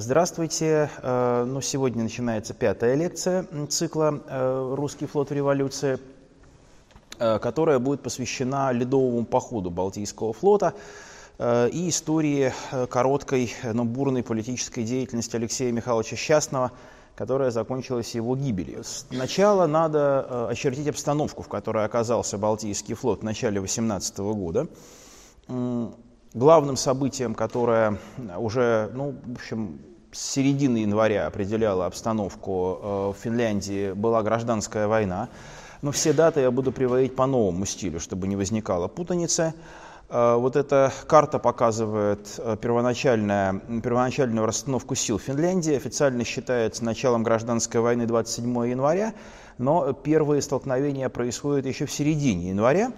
Здравствуйте. Э, ну, сегодня начинается пятая лекция цикла э, «Русский флот в революции», э, которая будет посвящена ледовому походу Балтийского флота и истории короткой, но бурной политической деятельности Алексея Михайловича Счастного, которая закончилась его гибелью. Сначала надо очертить обстановку, в которой оказался Балтийский флот в начале 18 года главным событием, которое уже, ну, в общем, с середины января определяло обстановку э, в Финляндии, была гражданская война. Но все даты я буду приводить по новому стилю, чтобы не возникало путаницы. Э, вот эта карта показывает э, первоначальную, первоначальную расстановку сил Финляндии. Официально считается началом гражданской войны 27 января, но первые столкновения происходят еще в середине января.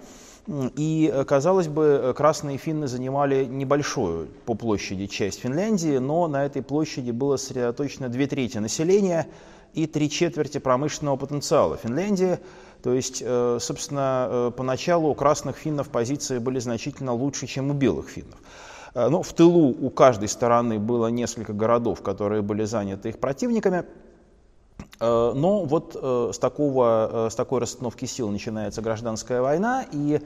И, э, казалось бы, э, красные финны занимали небольшую по площади часть Финляндии, но на этой площади было сосредоточено две трети населения и три четверти промышленного потенциала Финляндии. То есть, э, собственно, поначалу у красных финнов позиции были значительно лучше, чем у белых финнов. Но в тылу у каждой стороны было несколько городов, которые были заняты их противниками – но вот э, с, такого, э, с такой расстановки сил начинается гражданская война, и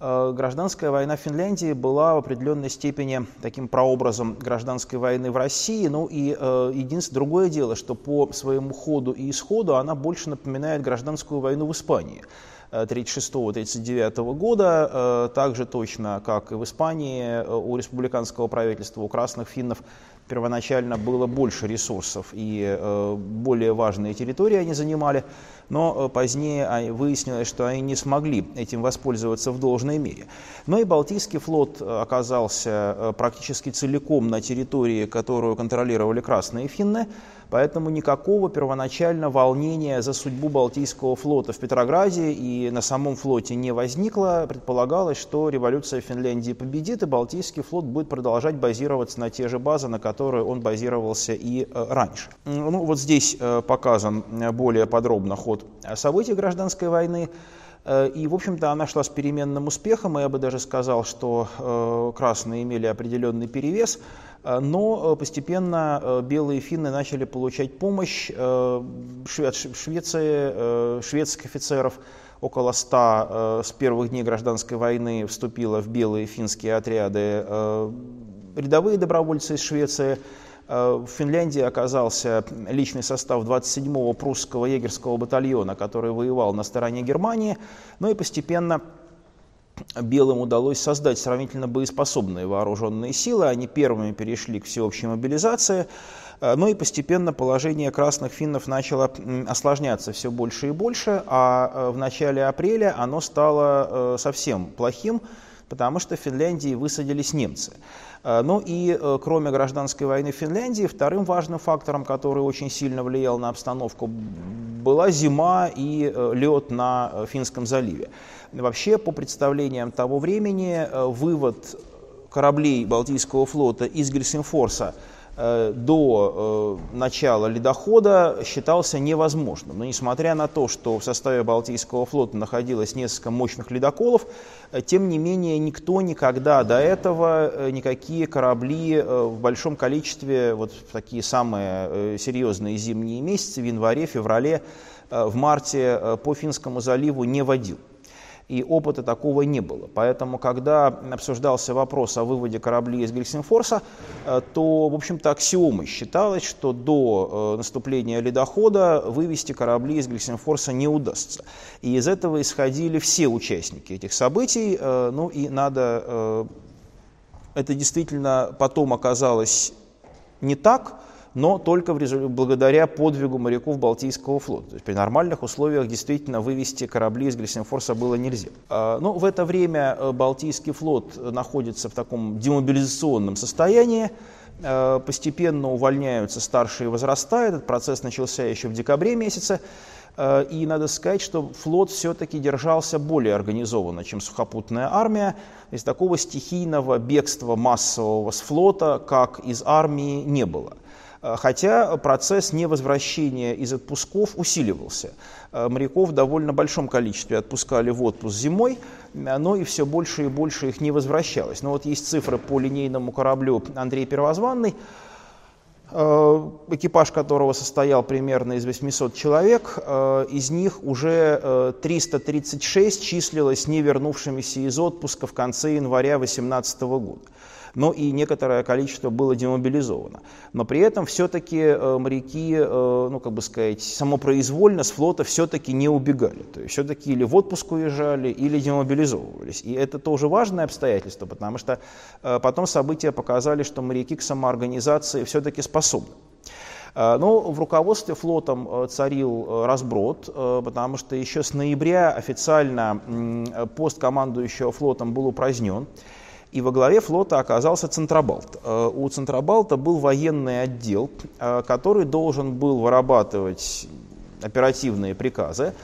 гражданская война в Финляндии была в определенной степени таким прообразом гражданской войны в России. Ну и единственное другое дело, что по своему ходу и исходу она больше напоминает гражданскую войну в Испании. 1936-1939 года, так же точно, как и в Испании, у республиканского правительства, у красных финнов первоначально было больше ресурсов и э, более важные территории они занимали, но э, позднее выяснилось, что они не смогли этим воспользоваться в должной мере. Но и Балтийский флот э, оказался практически целиком на территории, которую контролировали красные финны, Поэтому никакого первоначально волнения за судьбу Балтийского флота в Петрограде и на самом флоте не возникло. Предполагалось, что революция в Финляндии победит, и Балтийский флот будет продолжать базироваться на те же базы, на которые он базировался и э, раньше. Ну, вот здесь э, показан более подробно ход событий гражданской войны. Э, и, в общем-то, она шла с переменным успехом, я бы даже сказал, что красные имели определенный перевес. Э, но э, постепенно э, белые финны начали получать помощь от Швеции, шведских офицеров. Около ста с первых дней гражданской войны вступило в белые финские отряды рядовые добровольцы из Швеции. В Финляндии оказался личный состав 27-го прусского егерского батальона, который воевал на стороне Германии. Ну и постепенно белым удалось создать сравнительно боеспособные вооруженные силы. Они первыми перешли к всеобщей мобилизации. Э, ну и постепенно положение красных финнов начало осложняться все больше и больше, а э, в начале апреля оно стало э, совсем плохим, потому что в Финляндии высадились немцы. Ну и кроме гражданской войны в Финляндии, вторым важным фактором, который очень сильно влиял на обстановку, была зима и лед на Финском заливе. Вообще, по представлениям того времени, э, вывод кораблей Балтийского флота из Гельсинфорса э, до э, начала ледохода считался невозможным. Но несмотря на то, что в составе Балтийского флота находилось несколько мощных ледоколов, тем не менее никто никогда до этого никакие корабли в большом количестве, вот в такие самые серьезные зимние месяцы, в январе, феврале, в марте по Финскому заливу не водил и опыта такого не было. Поэтому, когда обсуждался вопрос о выводе кораблей из Гельсинфорса, э, то, в общем-то, аксиомой считалось, что до э, наступления ледохода вывести корабли из Гельсинфорса не удастся. И из этого исходили все участники этих событий. Э, ну и надо... Это действительно потом оказалось не так, но только благодаря подвигу моряков Балтийского флота. То есть при нормальных условиях действительно вывести корабли из Гельсинфорса было нельзя. А, но в это время э, Балтийский флот находится в таком демобилизационном состоянии, э, постепенно увольняются старшие возраста, этот процесс начался еще в декабре месяце, э, и надо сказать, что флот все-таки держался более организованно, чем сухопутная армия. Есть такого стихийного бегства массового с флота, как из армии, не было. Э, хотя процесс невозвращения из отпусков усиливался. Э, моряков в довольно большом количестве отпускали в отпуск зимой, но и все больше и больше их не возвращалось. Но вот есть цифры по линейному кораблю Андрей Первозванный. э, экипаж которого состоял примерно из 800 человек, из них уже 336 числилось не вернувшимися из отпуска в конце января 2018 года но и некоторое количество было демобилизовано. Но при этом все-таки э, моряки, э, ну как бы сказать, самопроизвольно с флота все-таки не убегали. То есть все-таки или в отпуск уезжали, или демобилизовывались. И это тоже важное обстоятельство, потому что э, потом события показали, что моряки к самоорганизации все-таки способны. Но в руководстве флотом царил разброд, потому что еще с ноября официально пост командующего флотом был упразднен. И во главе флота оказался Центробалт. Э, у Центробалта был военный отдел, э, который должен был вырабатывать оперативные приказы.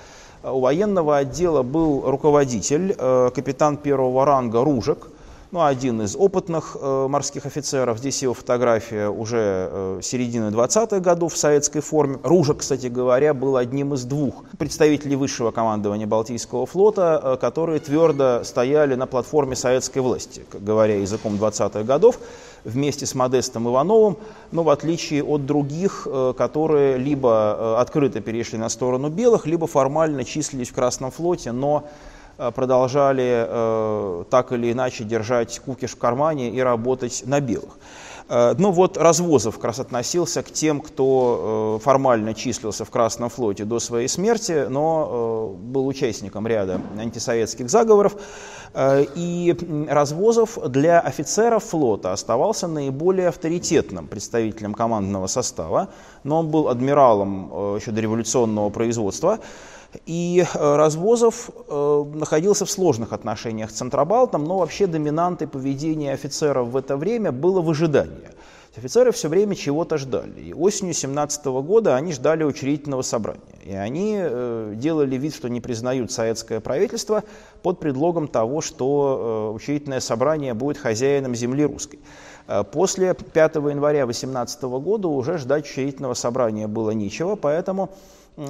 Э, у военного отдела был руководитель, капитан первого ранга Ружек, ну, один из опытных э, морских офицеров, здесь его фотография уже э, середины 20-х годов в советской форме. Ружа, кстати говоря, был одним из двух представителей высшего командования Балтийского флота, э, которые твердо стояли на платформе советской власти, говоря языком 20-х годов, вместе с Модестом Ивановым, но в отличие от других, э, которые либо э, открыто перешли на сторону белых, либо формально числились в Красном флоте, но продолжали э, так или иначе держать кукиш в кармане и работать на белых. Э, ну вот Развозов как раз относился к тем, кто формально числился в Красном флоте до своей смерти, но был участником ряда антисоветских заговоров. И Развозов для офицеров флота оставался наиболее авторитетным представителем командного состава, но он был адмиралом еще до революционного производства. И э, Развозов э, находился в сложных отношениях с Центробалтом, но вообще доминантой поведения офицеров в это время было выжидание. Офицеры все время чего-то ждали. И осенью 17 года они ждали учредительного собрания. И они э, делали вид, что не признают советское правительство под предлогом того, что учредительное собрание будет хозяином земли русской. После 5 января 18 года уже ждать учредительного собрания было нечего, поэтому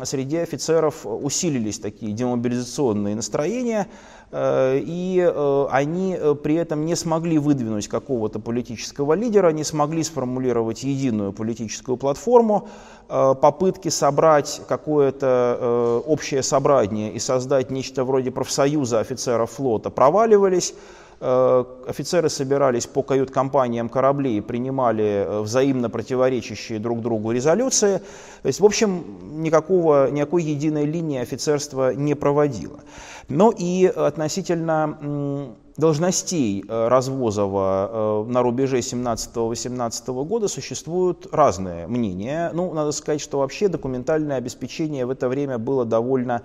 среди офицеров усилились такие демобилизационные настроения, э, и э, они э, при этом не смогли выдвинуть какого-то политического лидера, не смогли сформулировать единую политическую платформу. Попытки собрать какое-то общее собрание и создать нечто вроде профсоюза офицеров флота проваливались. Э, офицеры собирались по кают-компаниям кораблей и принимали э, взаимно противоречащие друг другу резолюции. То есть, в общем, никакого, никакой единой линии офицерства не проводило. Но и относительно должностей э, Развозова на рубеже 17-18 года существуют разные мнения. Ну, надо сказать, что вообще документальное обеспечение в это время было довольно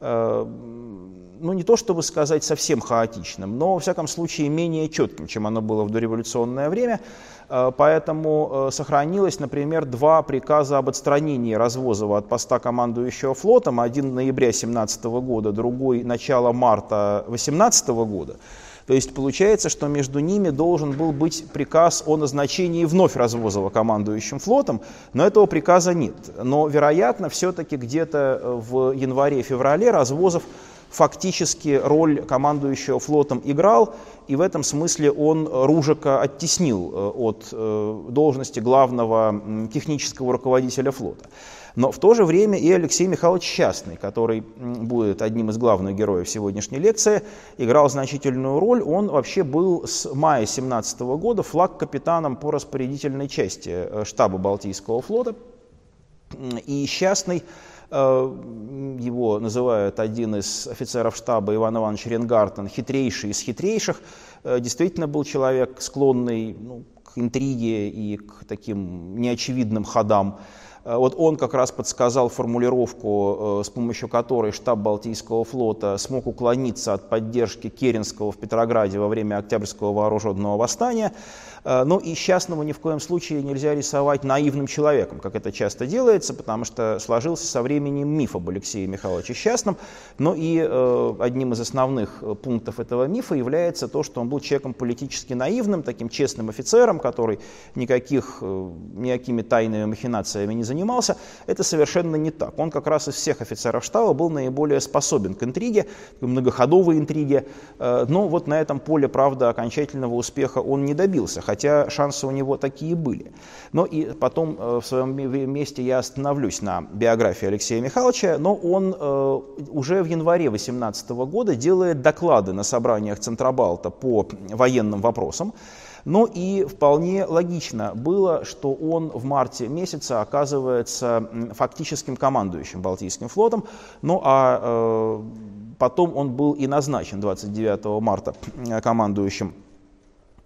ну не то чтобы сказать совсем хаотичным, но во всяком случае менее четким, чем оно было в дореволюционное время. Э, поэтому э, сохранилось, например, два приказа об отстранении Развозова от поста командующего флотом, один ноября 17 года, другой начало марта 18 года. То есть получается, что между ними должен был быть приказ о назначении вновь Развозова командующим флотом, но этого приказа нет. Но, вероятно, все-таки где-то в январе-феврале Развозов фактически роль командующего флотом играл, и в этом смысле он Ружика оттеснил э, от э, должности главного технического руководителя флота. Но в то же время и Алексей Михайлович Счастный, который будет одним из главных героев сегодняшней лекции, играл значительную роль. Он вообще был с мая 17 года флаг-капитаном по распорядительной части э, штаба Балтийского флота. И Счастный Э, его называют один из офицеров штаба Иван Иванович Ренгартен хитрейший из хитрейших. Э, действительно был человек, склонный ну, к интриге и к таким неочевидным ходам. Э, вот он как раз подсказал формулировку, с помощью которой штаб Балтийского флота смог уклониться от поддержки Керенского в Петрограде во время Октябрьского вооруженного восстания. Э, ну и счастного ни в коем случае нельзя рисовать наивным человеком, как это часто делается, потому что сложился со временем миф об Алексее Михайловиче Счастном. Но и э, одним из основных э, пунктов этого мифа является то, что он был человеком политически наивным, таким честным офицером, который никаких, никакими тайными махинациями не занимался. Это совершенно не так. Он как раз из всех офицеров штаба был наиболее способен к интриге, к многоходовой интриге. Но вот на этом поле, правда, окончательного успеха он не добился хотя шансы у него такие были. Но и потом в своем месте я остановлюсь на биографии Алексея Михайловича, но он уже в январе 2018 года делает доклады на собраниях Центробалта по военным вопросам, но и вполне логично было, что он в марте месяце оказывается фактическим командующим Балтийским флотом, ну а э, потом он был и назначен 29 марта командующим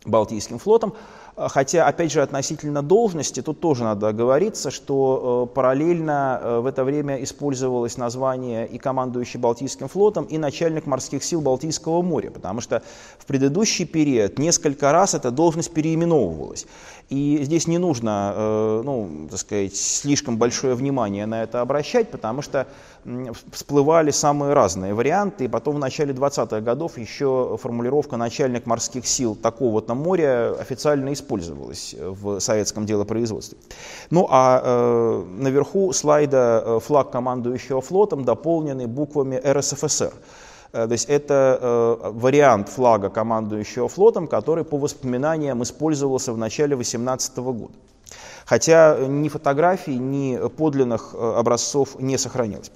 Балтийским флотом. А, хотя, опять же, относительно должности, тут тоже надо оговориться, что э, параллельно э, в это время использовалось название и командующий Балтийским флотом, и начальник морских сил Балтийского моря, потому что в предыдущий период несколько раз эта должность переименовывалась. И здесь не нужно, э, ну, так сказать, слишком большое внимание на это обращать, потому что всплывали самые разные варианты, и потом в начале 20-х годов еще формулировка «начальник морских сил такого-то моря» официально использовалась в советском делопроизводстве. Ну а э, наверху слайда э, флаг командующего флотом, дополненный буквами РСФСР. Э, то есть это э, вариант флага командующего флотом, который по воспоминаниям использовался в начале 18 года. Хотя ни фотографий, ни подлинных э, образцов не сохранилось.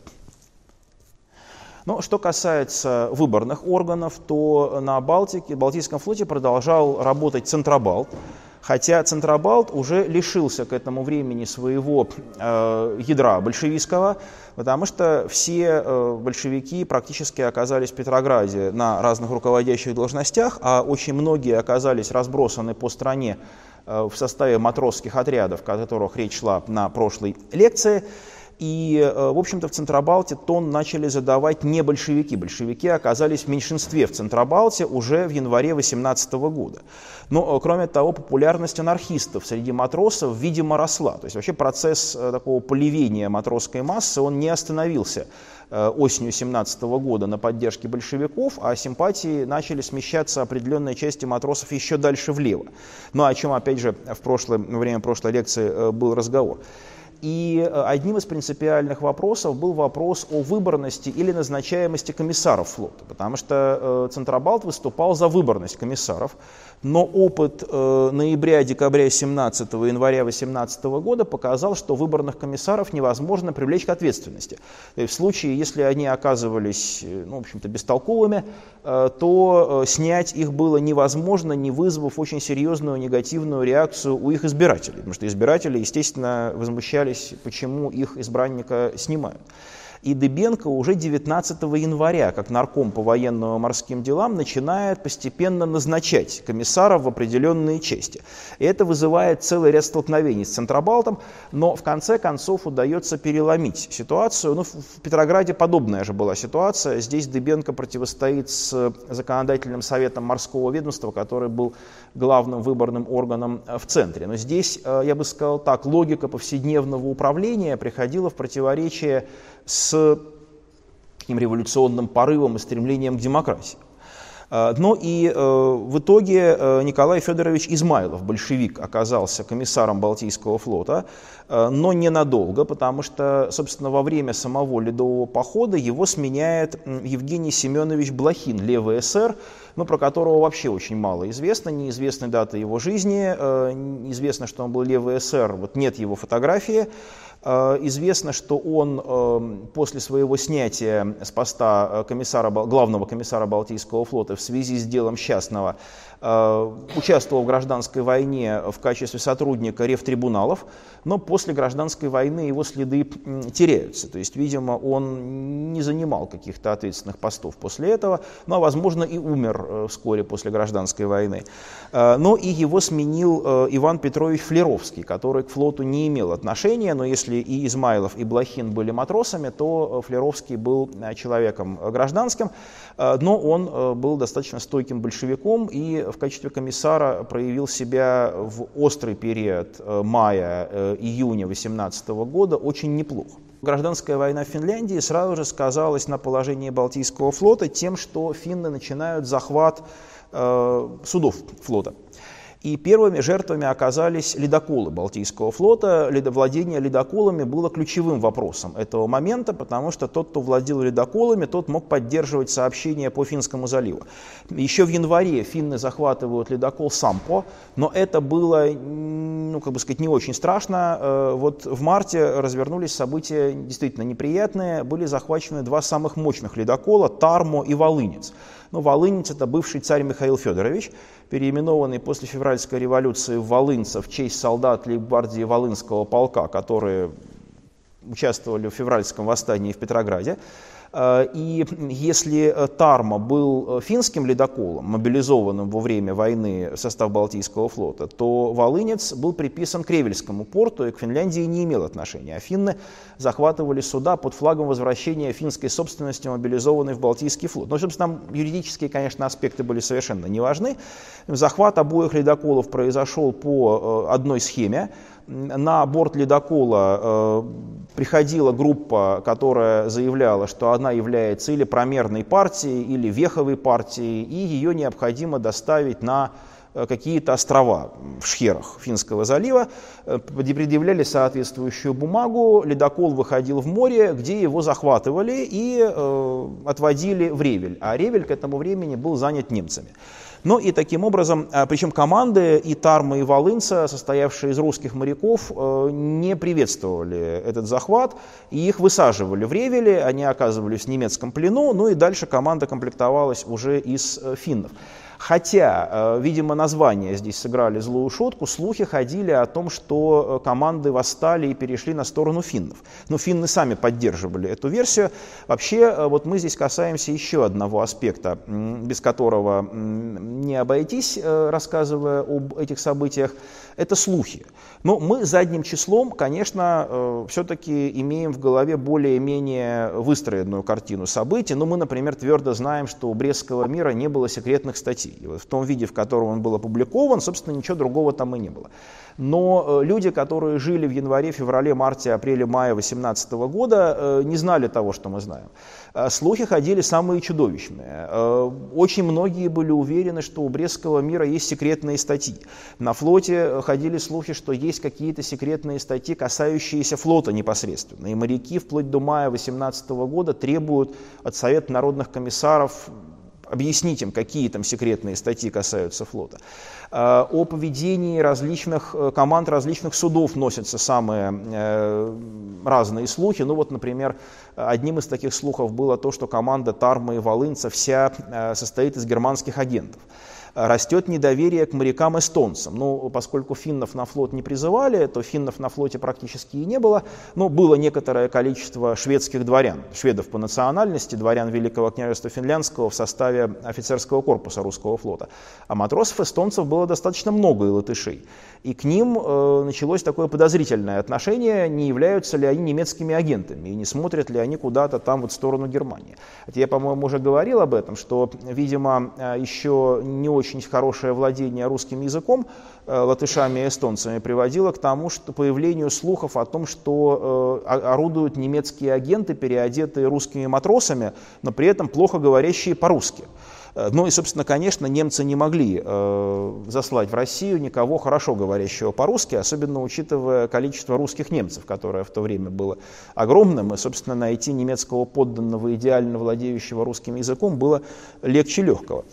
Но что касается выборных органов, то на Балтике, Балтийском флоте продолжал работать Центробалт, хотя Центробалт уже лишился к этому времени своего э, ядра большевистского, потому что все э, большевики практически оказались в Петрограде на разных руководящих должностях, а очень многие оказались разбросаны по стране э, в составе матросских отрядов, о которых речь шла на прошлой лекции. И, э, в общем-то, в Центробалте тон начали задавать не большевики. Большевики оказались в меньшинстве в Центробалте уже в январе 18 года. Но, э, кроме того, популярность анархистов среди матросов, видимо, росла. То есть вообще процесс э, такого поливения матросской массы, он не остановился осенью 17 года на поддержке большевиков, а симпатии начали смещаться определенной части матросов еще дальше влево. Ну, о чем, опять же, в прошлое, время прошлой лекции был разговор. И э, одним из принципиальных вопросов был вопрос о выборности или назначаемости комиссаров флота, потому что э, Центробалт выступал за выборность комиссаров, но опыт э, ноября-декабря 17 января 18 года показал, что выборных комиссаров невозможно привлечь к ответственности. Есть в случае, если они оказывались, ну, в общем-то, бестолковыми, то снять их было невозможно, не вызвав очень серьезную негативную реакцию у их избирателей, потому что избиратели, естественно, возмущались почему их избранника снимают. И Дыбенко уже 19 января, как нарком по военно-морским делам, начинает постепенно назначать комиссаров в определенные части. И это вызывает целый ряд столкновений с Центробалтом, но в конце концов удается переломить ситуацию. Ну, в Петрограде подобная же была ситуация. Здесь Дыбенко противостоит с законодательным советом морского ведомства, который был главным выборным органом в центре. Но здесь, э, я бы сказал так, логика повседневного управления приходила в противоречие с таким революционным порывом и стремлением к демократии. А, но и э, в итоге э, Николай Федорович Измайлов, большевик, оказался комиссаром Балтийского флота, э, но ненадолго, потому что, собственно, во время самого ледового похода его сменяет Евгений Семенович Блохин, левый эсер, но про которого вообще очень мало известно, неизвестны даты его жизни, известно, что он был левый эсер, вот нет его фотографии, Э, известно, что он эм, после своего снятия с поста э, комиссара, главного комиссара Балтийского флота в связи с делом Счастного Э, участвовал в гражданской войне в качестве сотрудника рефтрибуналов, но после гражданской войны его следы теряются. То есть, видимо, он не занимал каких-то ответственных постов после этого, ну, а, возможно, и умер э, вскоре после гражданской войны. Э, но и его сменил Иван Петрович Флеровский, который к флоту не имел отношения, но если и Измайлов, и Блохин были матросами, то Флеровский был человеком гражданским, но он был достаточно стойким большевиком и в качестве комиссара проявил себя в острый период э, мая-июня э, 2018 года очень неплохо. Гражданская война в Финляндии сразу же сказалась на положении Балтийского флота тем, что финны начинают захват э, судов флота. И первыми жертвами оказались ледоколы Балтийского флота. Владение ледоколами было ключевым вопросом этого момента, потому что тот, кто владел ледоколами, тот мог поддерживать сообщения по Финскому заливу. Еще в январе финны захватывают ледокол Сампо, но это было, ну, как бы сказать, не очень страшно. Э, вот в марте развернулись события действительно неприятные. Были захвачены два самых мощных ледокола – Тармо и Волынец. Ну, Волынец – это бывший царь Михаил Федорович, переименованный после февральской революции в Волынца в честь солдат лейбгвардии Волынского полка, которые участвовали в февральском восстании в Петрограде. Э, и если э, Тарма был э, финским ледоколом, мобилизованным во время войны в состав Балтийского флота, то Волынец был приписан к Ревельскому порту и к Финляндии не имел отношения. А финны захватывали суда под флагом возвращения финской собственности, мобилизованной в Балтийский флот. Но, собственно, там юридические, конечно, аспекты были совершенно не важны. Захват обоих ледоколов произошел по одной схеме на борт ледокола э, приходила группа, которая заявляла, что она является или промерной партией, или веховой партией, и ее необходимо доставить на э, какие-то острова в шхерах Финского залива, э, предъявляли соответствующую бумагу, ледокол выходил в море, где его захватывали и э, отводили в Ревель, а Ревель к этому времени был занят немцами. Ну и таким образом, а, причем команды и Тарма, и Волынца, состоявшие из русских моряков, э, не приветствовали этот захват, и их высаживали в Ревеле, они оказывались в немецком плену, ну и дальше команда комплектовалась уже из э, финнов. Хотя, э, видимо, названия здесь сыграли злую шутку, слухи ходили о том, что команды восстали и перешли на сторону финнов. Но финны сами поддерживали эту версию. Вообще, вот мы здесь касаемся еще одного аспекта, без которого не обойтись, э, рассказывая об этих событиях, это слухи. Но мы задним числом, конечно, э, все-таки имеем в голове более-менее выстроенную картину событий. Но мы, например, твердо знаем, что у Брестского мира не было секретных статей. И вот в том виде, в котором он был опубликован, собственно, ничего другого там и не было. Но э, люди, которые жили в январе, феврале, марте, апреле, мае 2018 года, не знали того, что мы знаем. Э, слухи ходили самые чудовищные. Э, очень многие были уверены, что у Брестского мира есть секретные статьи. На флоте ходили слухи, что есть какие-то секретные статьи, касающиеся флота непосредственно. И моряки вплоть до мая 2018 года требуют от Совета народных комиссаров объяснить им, какие там секретные статьи касаются флота. Э, о поведении различных э, команд различных судов носятся самые э, разные слухи. Ну вот, например, одним из таких слухов было то, что команда Тарма и Волынца вся состоит из германских агентов растет недоверие к морякам-эстонцам. Ну, поскольку финнов на флот не призывали, то финнов на флоте практически и не было, но было некоторое количество шведских дворян, шведов по национальности, дворян Великого княжества Финляндского в составе офицерского корпуса русского флота. А матросов-эстонцев было достаточно много и латышей. И к ним э, началось такое подозрительное отношение, не являются ли они немецкими агентами, и не смотрят ли они куда-то там вот в сторону Германии. Это я, по-моему, уже говорил об этом, что, видимо, э, еще не очень хорошее владение русским языком э, латышами и эстонцами приводило к тому, что появлению слухов о том, что э, орудуют немецкие агенты, переодетые русскими матросами, но при этом плохо говорящие по-русски. Э, ну и, собственно, конечно, немцы не могли э, заслать в Россию никого хорошо говорящего по-русски, особенно учитывая количество русских немцев, которое в то время было огромным, и, собственно, найти немецкого подданного, идеально владеющего русским языком, было легче легкого.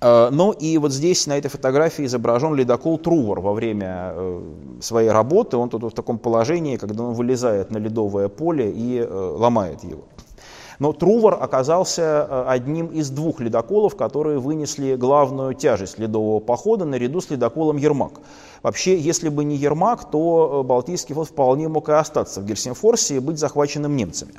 Э, ну и вот здесь на этой фотографии изображен ледокол Трувор во время э, своей работы. Он тут в таком положении, когда он вылезает на ледовое поле и э, ломает его. Но Трувор оказался одним из двух ледоколов, которые вынесли главную тяжесть ледового похода наряду с ледоколом Ермак. Вообще, если бы не Ермак, то Балтийский флот вполне мог и остаться в Гельсинфорсе и быть захваченным немцами.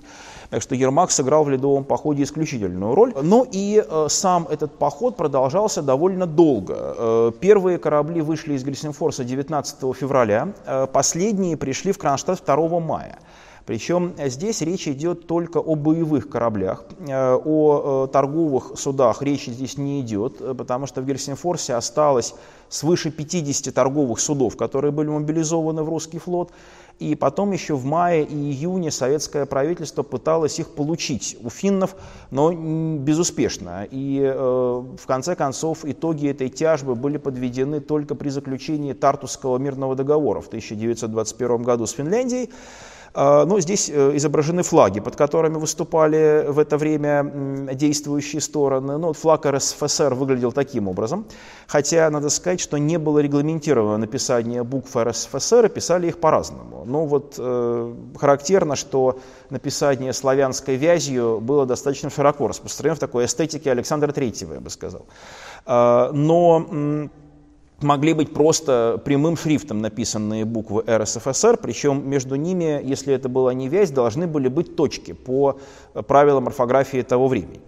Так что Ермак сыграл в ледовом походе исключительную роль. Но и э, сам этот поход продолжался довольно долго. Э, первые корабли вышли из Гельсинфорса 19 февраля, э, последние пришли в Кронштадт 2 мая. Причем здесь речь идет только о боевых кораблях, э, о э, торговых судах речи здесь не идет, э, потому что в Гельсинфорсе осталось свыше 50 торговых судов, которые были мобилизованы в русский флот, И потом еще в мае и июне советское правительство пыталось их получить у финнов, но безуспешно. И э, в конце концов итоги этой тяжбы были подведены только при заключении Тартусского мирного договора в 1921 году с Финляндией. А, Но ну, здесь э, изображены флаги, под которыми выступали в это время действующие стороны. Ну, флаг РСФСР выглядел таким образом. Хотя, надо сказать, что не было регламентировано написание букв РСФСР, и писали их по-разному. Но вот э, характерно, что написание славянской вязью было достаточно широко распространено в такой эстетике Александра Третьего, я бы сказал. Э, но могли быть просто прямым шрифтом написанные буквы РСФСР, причем между ними, если это была не вязь, должны были быть точки по правилам орфографии того времени.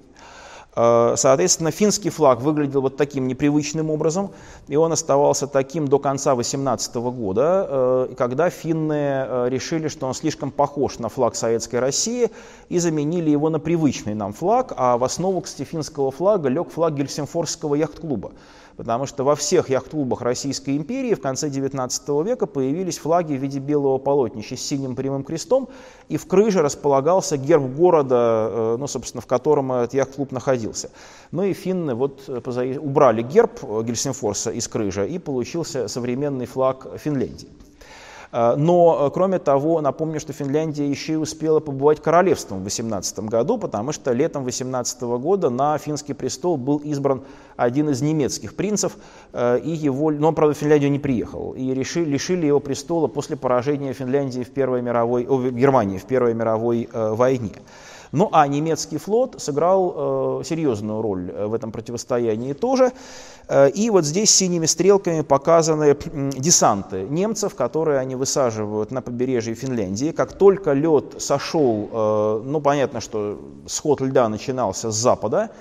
Э, соответственно, финский флаг выглядел вот таким непривычным образом, и он оставался таким до конца 18 года, э, когда финны э, решили, что он слишком похож на флаг Советской России, и заменили его на привычный нам флаг, а в основу, кстати, финского флага лег флаг Гельсинфорского яхт-клуба потому что во всех яхт-клубах Российской империи в конце XIX века появились флаги в виде белого полотнища с синим прямым крестом, и в крыже располагался герб города, э, ну, собственно, в котором этот яхт-клуб находился. Ну и финны вот э, убрали герб Гельсинфорса из крыжа, и получился современный флаг Финляндии. Э, но, э, кроме того, напомню, что Финляндия еще и успела побывать королевством в 18 году, потому что летом 18 года на финский престол был избран один из немецких принцев, э, и его, но он, правда, в Финляндию не приехал, и решили, лишили его престола после поражения Финляндии в Первой мировой, о, Германии в Первой мировой войне. Ну а немецкий флот сыграл э, серьезную роль э, в этом противостоянии тоже. Э, и вот здесь синими стрелками показаны десанты немцев, которые они высаживают на побережье Финляндии. Как только лед сошел, э, ну понятно, что сход льда начинался с запада,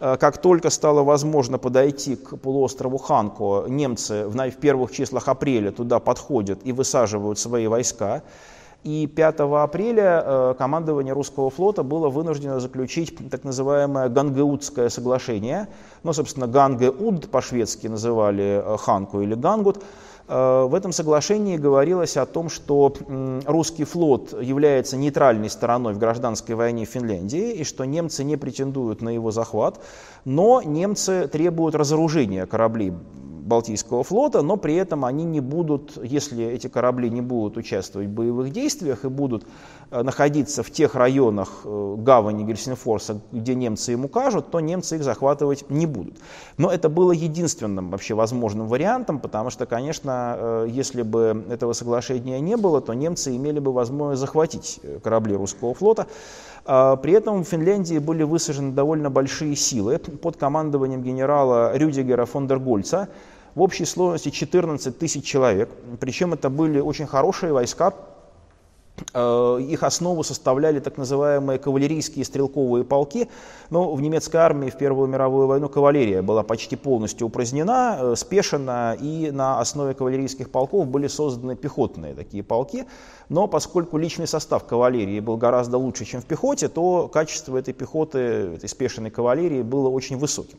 э, как только стало возможно подойти к полуострову Ханко, немцы в, в первых числах апреля туда подходят и высаживают свои войска. И 5 апреля э, командование русского флота было вынуждено заключить так называемое Гангеутское соглашение. Ну, собственно, Гангеуд по-шведски называли э, Ханку или Гангут. Э, в этом соглашении говорилось о том, что русский флот является нейтральной стороной в гражданской войне в Финляндии и что немцы не претендуют на его захват, но немцы требуют разоружения кораблей Балтийского флота, но при этом они не будут, если эти корабли не будут участвовать в боевых действиях и будут э, находиться в тех районах э, гавани Гельсинфорса, где немцы им укажут, то немцы их захватывать не будут. Но это было единственным вообще возможным вариантом, потому что, конечно, э, если бы этого соглашения не было, то немцы имели бы возможность захватить корабли русского флота. А, при этом в Финляндии были высажены довольно большие силы под командованием генерала Рюдигера фон дер Гольца, в общей сложности 14 тысяч человек. Причем это были очень хорошие войска, э, их основу составляли так называемые кавалерийские стрелковые полки. Но в немецкой армии в Первую мировую войну кавалерия была почти полностью упразднена, э, спешена, и на основе кавалерийских полков были созданы пехотные такие полки. Но поскольку личный состав кавалерии был гораздо лучше, чем в пехоте, то качество этой пехоты, этой спешенной кавалерии было очень высоким.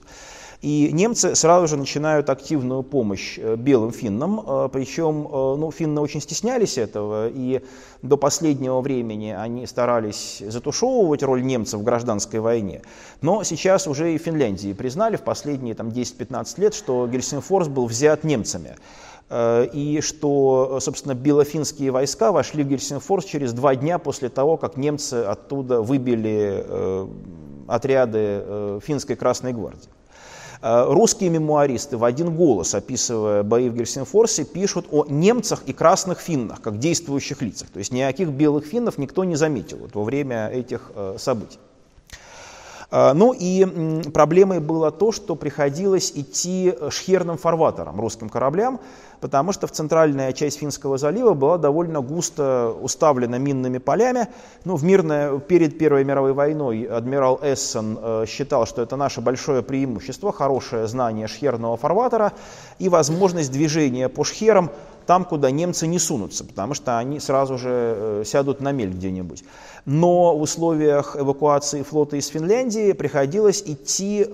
И немцы сразу же начинают активную помощь э, белым финнам, э, причем э, ну, финны очень стеснялись этого, и до последнего времени они старались затушевывать роль немцев в гражданской войне. Но сейчас уже и Финляндии признали в последние там, 10-15 лет, что Гельсинфорс был взят немцами и что, собственно, белофинские войска вошли в Гельсинфорс через два дня после того, как немцы оттуда выбили отряды финской Красной Гвардии. Э, русские мемуаристы в один голос, описывая бои в Гельсинфорсе, пишут о немцах и красных финнах, как действующих лицах. То есть никаких белых финнов никто не заметил во время этих э, событий. Э, ну и проблемой было то, что приходилось идти шхерным фарватером русским кораблям, потому что в центральная часть Финского залива была довольно густо уставлена минными полями. Ну, в мирное, перед Первой мировой войной адмирал Эссен э, считал, что это наше большое преимущество, хорошее знание шхерного фарватера и возможность движения по шхерам там, куда немцы не сунутся, потому что они сразу же э, сядут на мель где-нибудь. Но в условиях эвакуации флота из Финляндии приходилось идти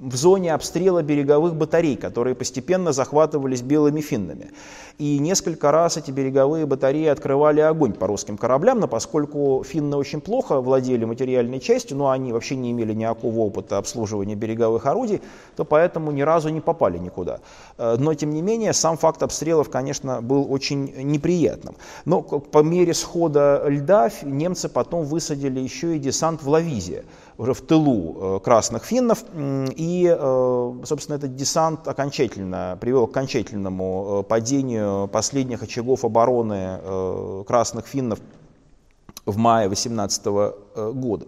в зоне обстрела береговых батарей, которые постепенно захватывались белыми финнами. И несколько раз эти береговые батареи открывали огонь по русским кораблям, но поскольку финны очень плохо владели материальной частью, но они вообще не имели никакого опыта обслуживания береговых орудий, то поэтому ни разу не попали никуда. Э, но, тем не менее, сам факт обстрелов, конечно, был очень неприятным. Но по мере схода льда немцы потом высадили еще и десант в Лавизе уже в тылу э, красных финнов. И, э, собственно, этот десант окончательно привел к окончательному э, падению последних очагов обороны красных финнов в мае 18 года.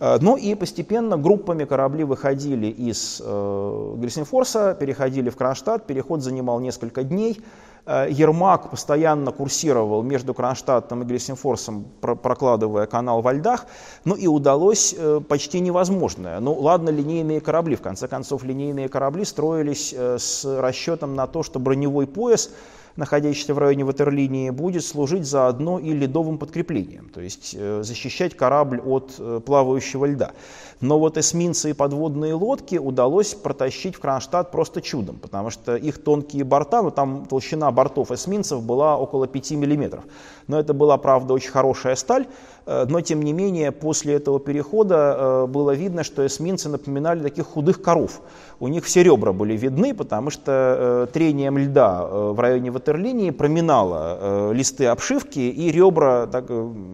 Ну и постепенно группами корабли выходили из Гельсинфорса, переходили в Кронштадт, переход занимал несколько дней. Э, Ермак постоянно курсировал между Кронштадтом и Гельсинфорсом, прокладывая канал во льдах, ну и удалось э, почти невозможное. Ну ладно, линейные корабли, в конце концов, линейные корабли строились э, с расчетом на то, что броневой пояс находящийся в районе ватерлинии, будет служить заодно и ледовым подкреплением, то есть защищать корабль от плавающего льда. Но вот эсминцы и подводные лодки удалось протащить в Кронштадт просто чудом, потому что их тонкие борта, ну там толщина бортов эсминцев была около 5 миллиметров. Но это была, правда, очень хорошая сталь, э, но тем не менее после этого перехода э, было видно, что эсминцы напоминали таких худых коров. У них все ребра были видны, потому что э, трением льда в районе ватерлинии проминало листы обшивки, и ребра так,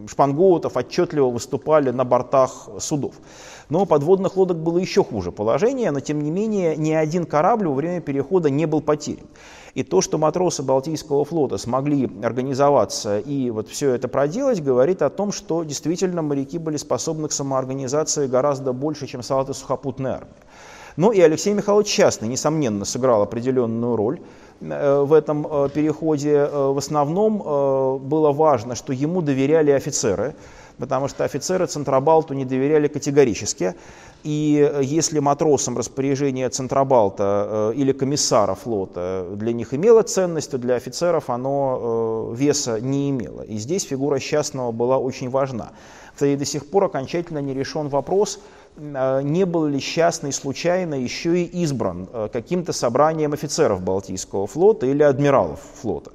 шпангоутов отчетливо выступали на бортах судов. Но подводных лодок было еще хуже положение, но тем не менее ни один корабль во время перехода не был потерян. И то, что матросы Балтийского флота смогли организоваться и вот все это проделать, говорит о том, что действительно моряки были способны к самоорганизации гораздо больше, чем солдаты сухопутной армии. Ну и Алексей Михайлович Частный, несомненно, сыграл определенную роль э, в этом э, переходе. Э, в основном было важно, что ему доверяли офицеры, потому что офицеры Центробалту не доверяли категорически. И э, если матросам распоряжение Центробалта э, или комиссара флота для них имело ценность, то для офицеров оно э, веса не имело. И здесь фигура Счастного была очень важна. И до сих пор окончательно не решен вопрос, не был ли Счастный случайно еще и избран каким-то собранием офицеров Балтийского флота или адмиралов флота.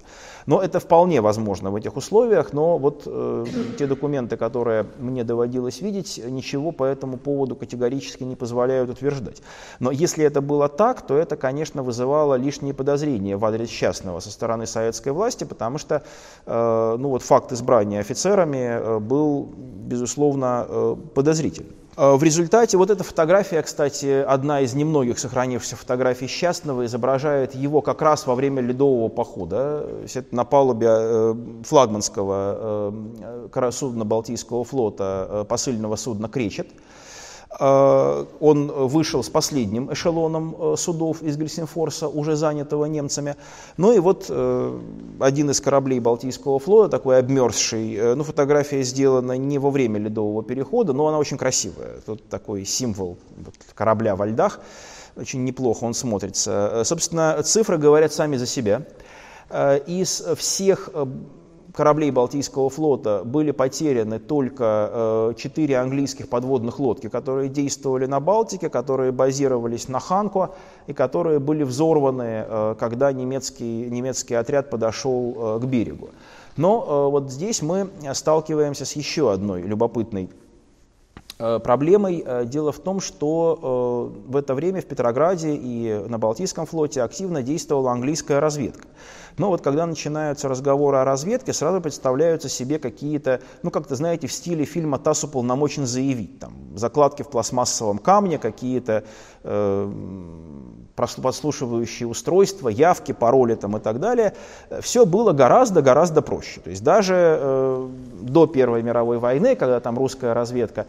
Но это вполне возможно в этих условиях, но вот э, те документы, которые мне доводилось видеть, ничего по этому поводу категорически не позволяют утверждать. Но если это было так, то это, конечно, вызывало лишние подозрения в адрес частного со стороны советской власти, потому что э, ну вот факт избрания офицерами э, был, безусловно, э, подозрительным. Э, в результате вот эта фотография, кстати, одна из немногих сохранившихся фотографий Счастного, изображает его как раз во время ледового похода. На палубе э, флагманского э, судна Балтийского флота, посыльного судна «Кречет». Э, он вышел с последним эшелоном э, судов из Гельсинфорса, уже занятого немцами. Ну и вот э, один из кораблей Балтийского флота, такой обмерзший, ну фотография сделана не во время ледового перехода, но она очень красивая. Тут такой символ корабля во льдах, очень неплохо он смотрится. Собственно, цифры говорят сами за себя. Из всех кораблей Балтийского флота были потеряны только э, четыре английских подводных лодки, которые действовали на Балтике, которые базировались на Ханко и которые были взорваны, э, когда немецкий, немецкий отряд подошел э, к берегу. Но вот здесь мы сталкиваемся с еще одной любопытной проблемой. Дело в том, что в это время в Петрограде и на Балтийском флоте активно действовала английская разведка. Но вот когда начинаются разговоры о разведке, сразу представляются себе какие-то, ну как-то, знаете, в стиле фильма «ТАСС уполномочен заявить». Там, закладки в пластмассовом камне, какие-то э, подслушивающие устройства, явки, пароли там, и так далее. Все было гораздо-гораздо проще. То есть даже э, до Первой мировой войны, когда там русская разведка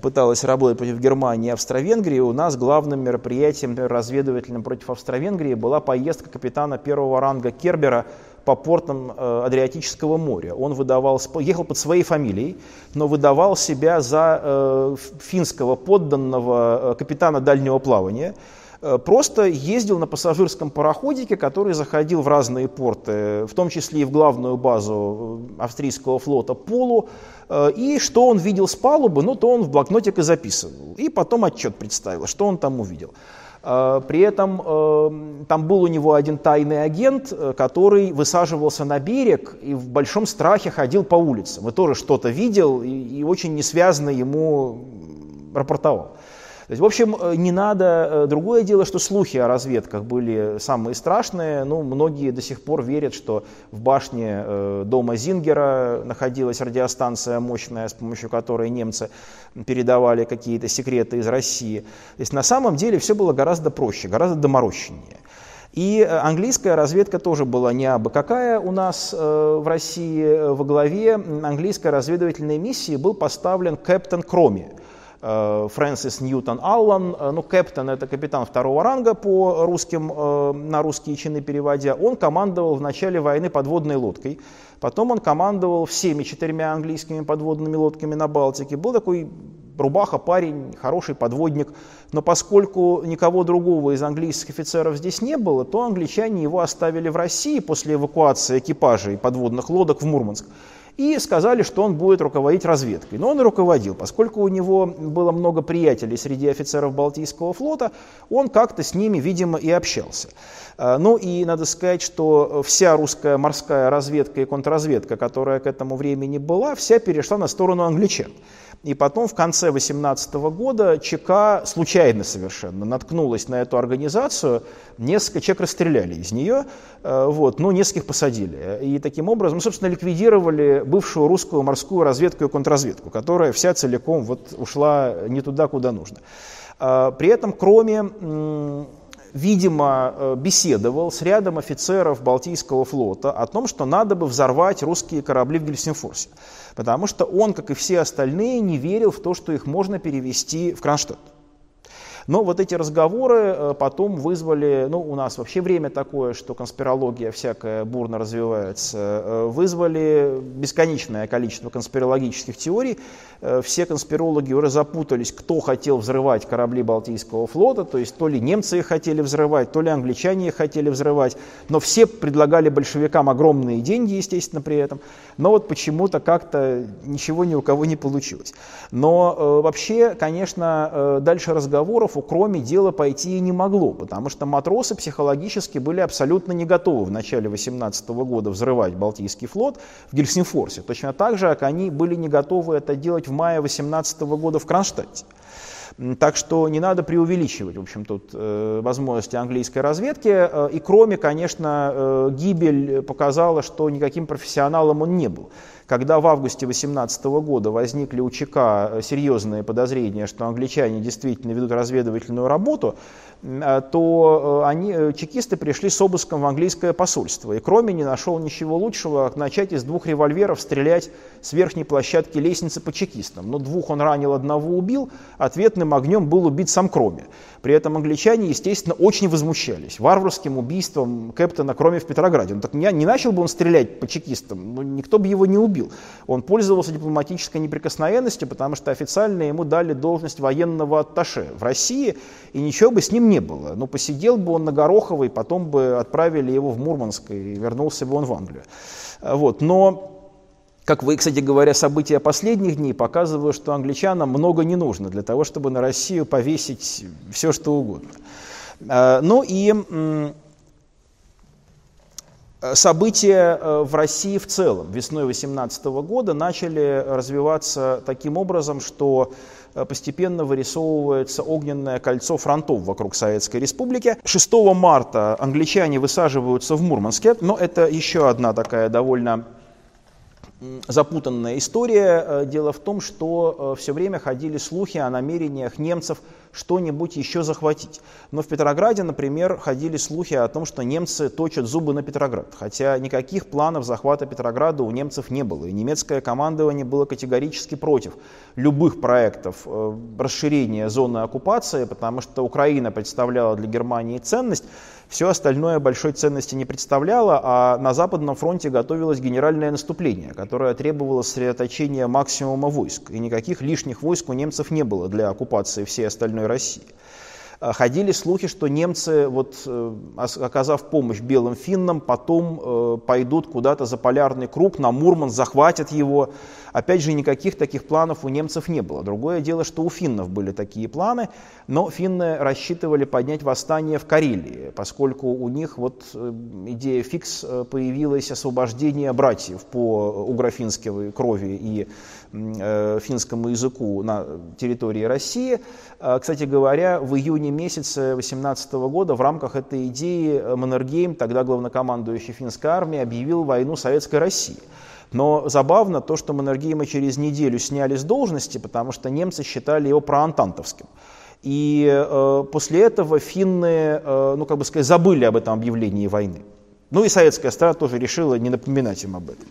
пыталась работать против Германии и Австро-Венгрии, у нас главным мероприятием разведывательным против Австро-Венгрии была поездка капитана первого ранга Кербера по портам э, Адриатического моря. Он выдавал, ехал под своей фамилией, но выдавал себя за э, финского подданного капитана дальнего плавания. Просто ездил на пассажирском пароходике, который заходил в разные порты, в том числе и в главную базу австрийского флота Полу. И что он видел с палубы, ну, то он в блокнотик и записывал. И потом отчет представил, что он там увидел. Э, при этом э, там был у него один тайный агент, э, который высаживался на берег и в большом страхе ходил по улицам. И тоже что-то видел и, и очень несвязно ему рапортовал. То есть, в общем, э, не надо. Э, другое дело, что слухи о разведках были самые страшные. Ну, многие до сих пор верят, что в башне э, дома Зингера находилась радиостанция мощная, с помощью которой немцы передавали какие-то секреты из России. То есть, на самом деле все было гораздо проще, гораздо доморощеннее. И английская разведка тоже была не абы какая у нас э, в России. Во главе английской разведывательной миссии был поставлен капитан Кроми. Э, Фрэнсис Ньютон Аллан, э, ну, капитан это капитан второго ранга по русским, э, на русские чины переводя, он командовал в начале войны подводной лодкой, потом он командовал всеми четырьмя английскими подводными лодками на Балтике, был такой рубаха, парень, хороший подводник, но поскольку никого другого из английских офицеров здесь не было, то англичане его оставили в России после эвакуации экипажей подводных лодок в Мурманск и сказали, что он будет руководить разведкой. Но он и руководил, поскольку у него было много приятелей среди офицеров Балтийского флота, он как-то с ними, видимо, и общался. А, ну и надо сказать, что вся русская морская разведка и контрразведка, которая к этому времени была, вся перешла на сторону англичан. И потом в конце 18 года ЧК случайно совершенно наткнулась на эту организацию, несколько человек расстреляли из нее, э, вот, но нескольких посадили. И таким образом, ну, собственно, ликвидировали бывшую русскую морскую разведку и контрразведку, которая вся целиком вот ушла не туда, куда нужно. А, при этом, кроме видимо, э, беседовал с рядом офицеров Балтийского флота о том, что надо бы взорвать русские корабли в Гельсинфорсе. Потому что он, как и все остальные, не верил в то, что их можно перевести в Кронштадт. Но вот эти разговоры э, потом вызвали, ну, у нас вообще время такое, что конспирология всякая бурно развивается, э, вызвали бесконечное количество конспирологических теорий. Э, все конспирологи уже запутались, кто хотел взрывать корабли Балтийского флота, то есть то ли немцы их хотели взрывать, то ли англичане их хотели взрывать, но все предлагали большевикам огромные деньги, естественно, при этом, но вот почему-то как-то ничего ни у кого не получилось. Но вообще, конечно, дальше разговоров кроме дела пойти и не могло, потому что матросы психологически были абсолютно не готовы в начале 18 года взрывать Балтийский флот в Гельсинфорсе, точно так же, как они были не готовы это делать в мае 18 года в Кронштадте. Так что не надо преувеличивать, в общем, тут э, возможности английской разведки. Э, и кроме, конечно, э, гибель показала, что никаким профессионалом он не был. Когда в августе 2018 года возникли у ЧК э, серьезные подозрения, что англичане действительно ведут разведывательную работу, э, то э, они, чекисты пришли с обыском в английское посольство. И кроме не нашел ничего лучшего, как начать из двух револьверов стрелять с верхней площадки лестницы по чекистам. Но двух он ранил, одного убил, ответным огнем был убит сам Кроме. При этом англичане, естественно, очень возмущались варварским убийством капитана Кроме в Петрограде. Ну так не, не начал бы он стрелять по чекистам, ну, никто бы его не убил. Он пользовался дипломатической неприкосновенностью, потому что официально ему дали должность военного атташе в России, и ничего бы с ним не было. Но посидел бы он на Гороховой, потом бы отправили его в Мурманск, и вернулся бы он в Англию. Вот. Но как вы, кстати говоря, события последних дней показывают, что англичанам много не нужно для того, чтобы на Россию повесить все, что угодно. А, ну и события э, в России в целом весной 2018 года начали развиваться таким образом, что э, постепенно вырисовывается огненное кольцо фронтов вокруг Советской Республики. 6 марта англичане высаживаются в Мурманске, но это еще одна такая довольно запутанная история. Э, дело в том, что э, все время ходили слухи о намерениях немцев что-нибудь еще захватить. Но в Петрограде, например, ходили слухи о том, что немцы точат зубы на Петроград, хотя никаких планов захвата Петрограда у немцев не было, и немецкое командование было категорически против любых проектов э, расширения зоны оккупации, потому что Украина представляла для Германии ценность, все остальное большой ценности не представляло, а на Западном фронте готовилось генеральное наступление, которое требовало сосредоточения максимума войск, и никаких лишних войск у немцев не было для оккупации всей остальной России. А, ходили слухи, что немцы, вот, э, оказав помощь белым финнам, потом э, пойдут куда-то за полярный круг, на Мурман, захватят его. Опять же, никаких таких планов у немцев не было. Другое дело, что у финнов были такие планы, но финны рассчитывали поднять восстание в Карелии, поскольку у них вот э, идея фикс появилась освобождение братьев по угрофинской крови и э, финскому языку на территории России. Кстати говоря, в июне месяце 2018 года в рамках этой идеи э, Маннергейм, тогда главнокомандующий финской армии, объявил войну Советской России. Но забавно то, что Маннергейма через неделю сняли с должности, потому что немцы считали его проантантовским. И э, после этого финны, э, ну как бы сказать, забыли об этом объявлении войны. Ну и советская сторона тоже решила не напоминать им об этом.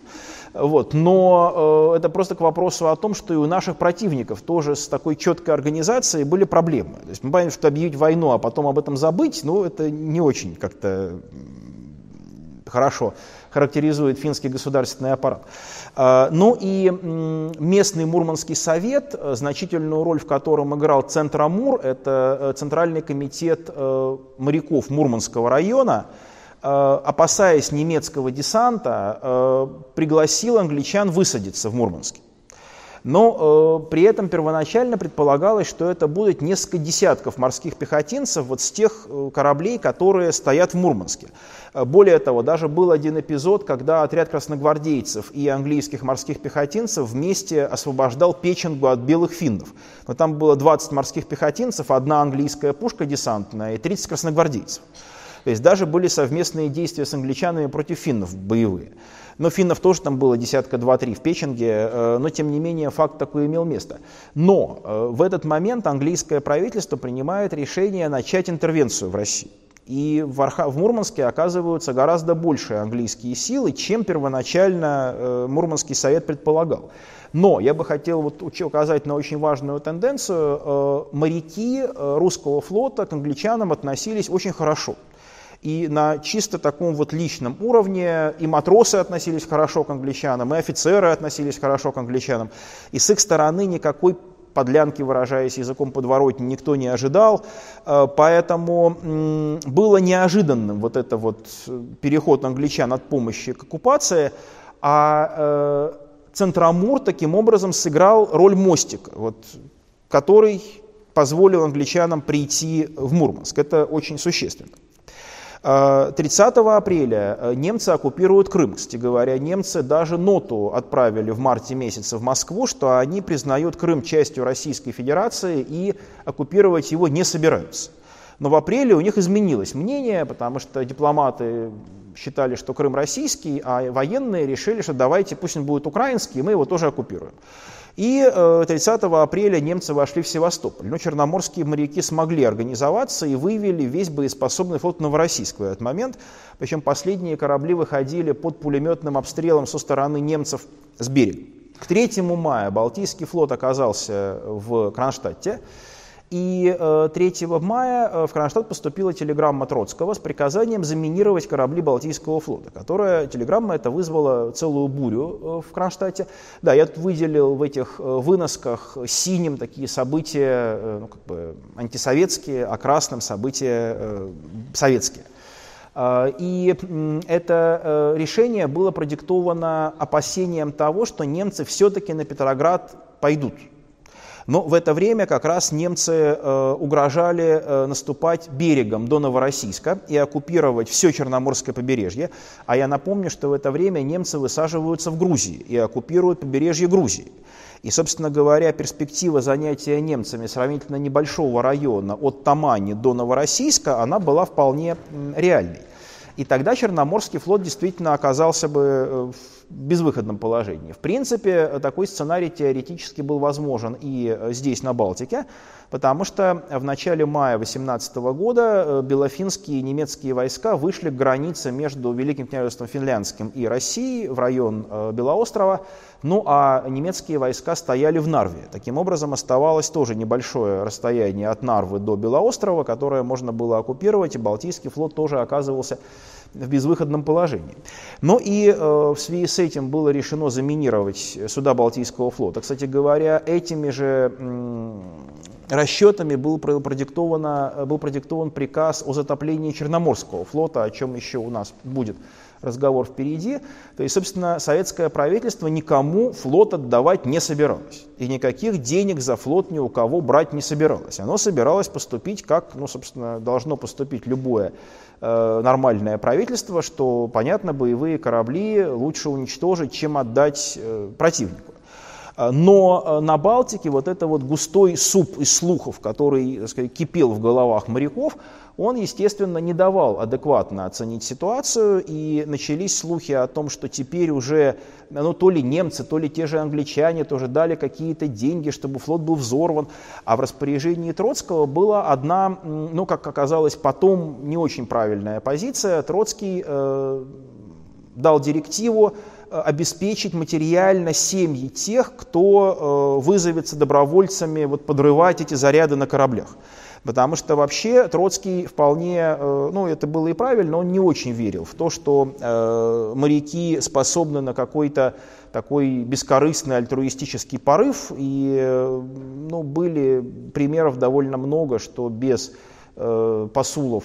Вот. Но э, это просто к вопросу о том, что и у наших противников тоже с такой четкой организацией были проблемы. То есть мы понимаем, что объявить войну, а потом об этом забыть, ну это не очень как-то хорошо характеризует финский государственный аппарат. Э, ну и местный Мурманский совет, э, значительную роль в котором играл Центромур, это э, Центральный комитет моряков Мурманского района, Э, опасаясь немецкого десанта, э, пригласил англичан высадиться в Мурманске. Но э, при этом первоначально предполагалось, что это будет несколько десятков морских пехотинцев вот с тех э, кораблей, которые стоят в Мурманске. Более того, даже был один эпизод, когда отряд красногвардейцев и английских морских пехотинцев вместе освобождал Печенгу от белых финнов. Но там было 20 морских пехотинцев, одна английская пушка десантная и 30 красногвардейцев. То есть даже были совместные действия с англичанами против финнов боевые. Но финнов тоже там было десятка два-три в Печенге, э, но тем не менее факт такой имел место. Но э, в этот момент английское правительство принимает решение начать интервенцию в России. И в, Арха... в Мурманске оказываются гораздо большие английские силы, чем первоначально э, Мурманский совет предполагал. Но я бы хотел вот указать на очень важную тенденцию. Моряки русского флота к англичанам относились очень хорошо. И на чисто таком вот личном уровне и матросы относились хорошо к англичанам, и офицеры относились хорошо к англичанам. И с их стороны никакой подлянки, выражаясь языком подворотни, никто не ожидал. Э, поэтому было неожиданным вот это вот э, переход англичан от помощи к оккупации, а э, Центромур таким образом сыграл роль мостика, вот, который позволил англичанам прийти в Мурманск. Это очень существенно. 30 э, апреля э, немцы оккупируют Крым. Кстати говоря, немцы даже ноту отправили в марте месяце в Москву, что они признают Крым частью Российской Федерации и оккупировать его не собираются. Но в апреле у них изменилось мнение, потому что дипломаты считали, что Крым российский, а военные решили, что давайте, пусть он будет украинский, мы его тоже оккупируем. И 30 э, апреля немцы вошли в Севастополь. Но черноморские моряки смогли организоваться и вывели весь боеспособный флот Новороссийск в этот момент. Причем последние корабли выходили под пулеметным обстрелом со стороны немцев с берега. К 3 мая Балтийский флот оказался в Кронштадте. И 3 э, мая э, в Кронштадт поступила телеграмма Троцкого с приказанием заминировать корабли Балтийского флота, которая телеграмма это вызвала целую бурю э, в Кронштадте. Да, я тут выделил в этих выносках синим такие события, ну, как бы антисоветские, а красным события советские. И это решение было продиктовано опасением того, что немцы все-таки на Петроград пойдут. Но в это время как раз немцы э, угрожали э, наступать берегом до Новороссийска и оккупировать все Черноморское побережье. А я напомню, что в это время немцы высаживаются в Грузии и оккупируют побережье Грузии. И, собственно говоря, перспектива занятия немцами сравнительно небольшого района от Тамани до Новороссийска, она была вполне реальной. И тогда Черноморский флот действительно оказался бы э, безвыходном положении. В принципе, такой сценарий теоретически был возможен и э, здесь, на Балтике, потому что в начале мая 18 года э, белофинские немецкие войска вышли к границе между Великим княжеством Финляндским и Россией в район э, Белоострова, ну а немецкие войска стояли в Нарве. Таким образом, оставалось тоже небольшое расстояние от Нарвы до Белоострова, которое можно было оккупировать, и Балтийский флот тоже оказывался в безвыходном положении. Но и э, в связи с этим было решено заминировать суда Балтийского флота. Кстати говоря, этими же расчетами был, продиктовано, был продиктован приказ о затоплении Черноморского флота, о чем еще у нас будет разговор впереди. То есть, собственно, советское правительство никому флот отдавать не собиралось. И никаких денег за флот ни у кого брать не собиралось. Оно собиралось поступить, как, ну, собственно, должно поступить любое нормальное правительство, что, понятно, боевые корабли лучше уничтожить, чем отдать э, противнику. А, но на Балтике вот это вот густой суп из слухов, который так сказать, кипел в головах моряков, он, естественно, не давал адекватно оценить ситуацию, и начались слухи о том, что теперь уже ну, то ли немцы, то ли те же англичане тоже дали какие-то деньги, чтобы флот был взорван. А в распоряжении Троцкого была одна, ну, как оказалось потом, не очень правильная позиция. Троцкий э, дал директиву Э, обеспечить материально семьи тех, кто э, вызовется добровольцами вот, подрывать эти заряды на кораблях. Потому что вообще Троцкий вполне, э, ну это было и правильно, он не очень верил в то, что э, моряки способны на какой-то такой бескорыстный альтруистический порыв. И э, ну, были примеров довольно много, что без э, посулов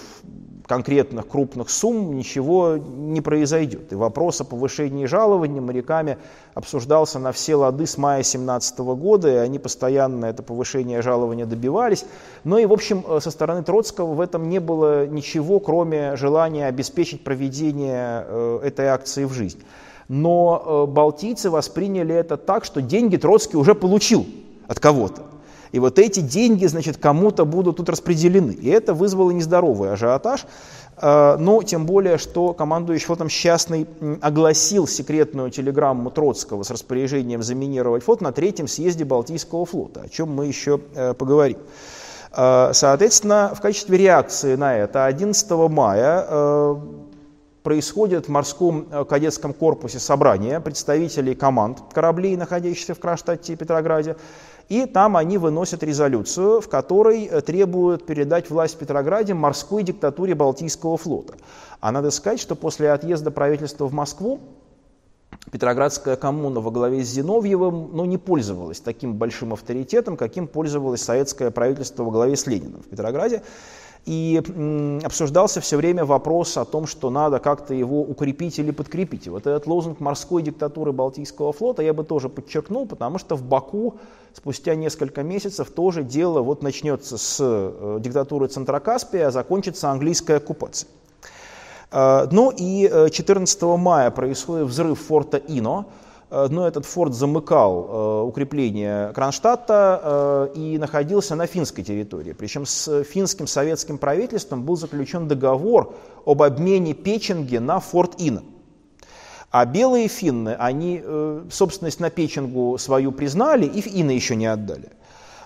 конкретных крупных сумм ничего не произойдет. И вопрос о повышении жалований моряками обсуждался на все лады с мая 2017 года, и они постоянно это повышение жалования добивались. Но и, в общем, э, со стороны Троцкого в этом не было ничего, кроме желания обеспечить проведение э, этой акции в жизнь. Но балтийцы восприняли это так, что деньги Троцкий уже получил от кого-то. И вот эти деньги, значит, кому-то будут тут распределены. И это вызвало нездоровый ажиотаж. А, но тем более, что командующий флотом Счастный огласил секретную телеграмму Троцкого с распоряжением заминировать флот на третьем съезде Балтийского флота, о чем мы еще э, поговорим. А, соответственно, в качестве реакции на это 11 мая э, происходит в морском э, кадетском корпусе собрание представителей команд кораблей, находящихся в Кронштадте и Петрограде, и там они выносят резолюцию, в которой э, требуют передать власть Петрограде морской диктатуре Балтийского флота. А надо сказать, что после отъезда правительства в Москву Петроградская коммуна во главе с Зиновьевым ну, не пользовалась таким большим авторитетом, каким пользовалось советское правительство во главе с Лениным в Петрограде. И обсуждался все время вопрос о том, что надо как-то его укрепить или подкрепить. И вот этот лозунг морской диктатуры Балтийского флота я бы тоже подчеркнул, потому что в Баку спустя несколько месяцев тоже дело вот начнется с э, диктатуры Центрокаспия, а закончится английская оккупация. Э, ну и 14 э, мая происходит взрыв форта Ино, но этот форт замыкал э, укрепление Кронштадта э, и находился на финской территории. Причем с финским советским правительством был заключен договор об обмене Печенги на форт Ина. А белые финны, они собственность на Печенгу свою признали и Ина еще не отдали.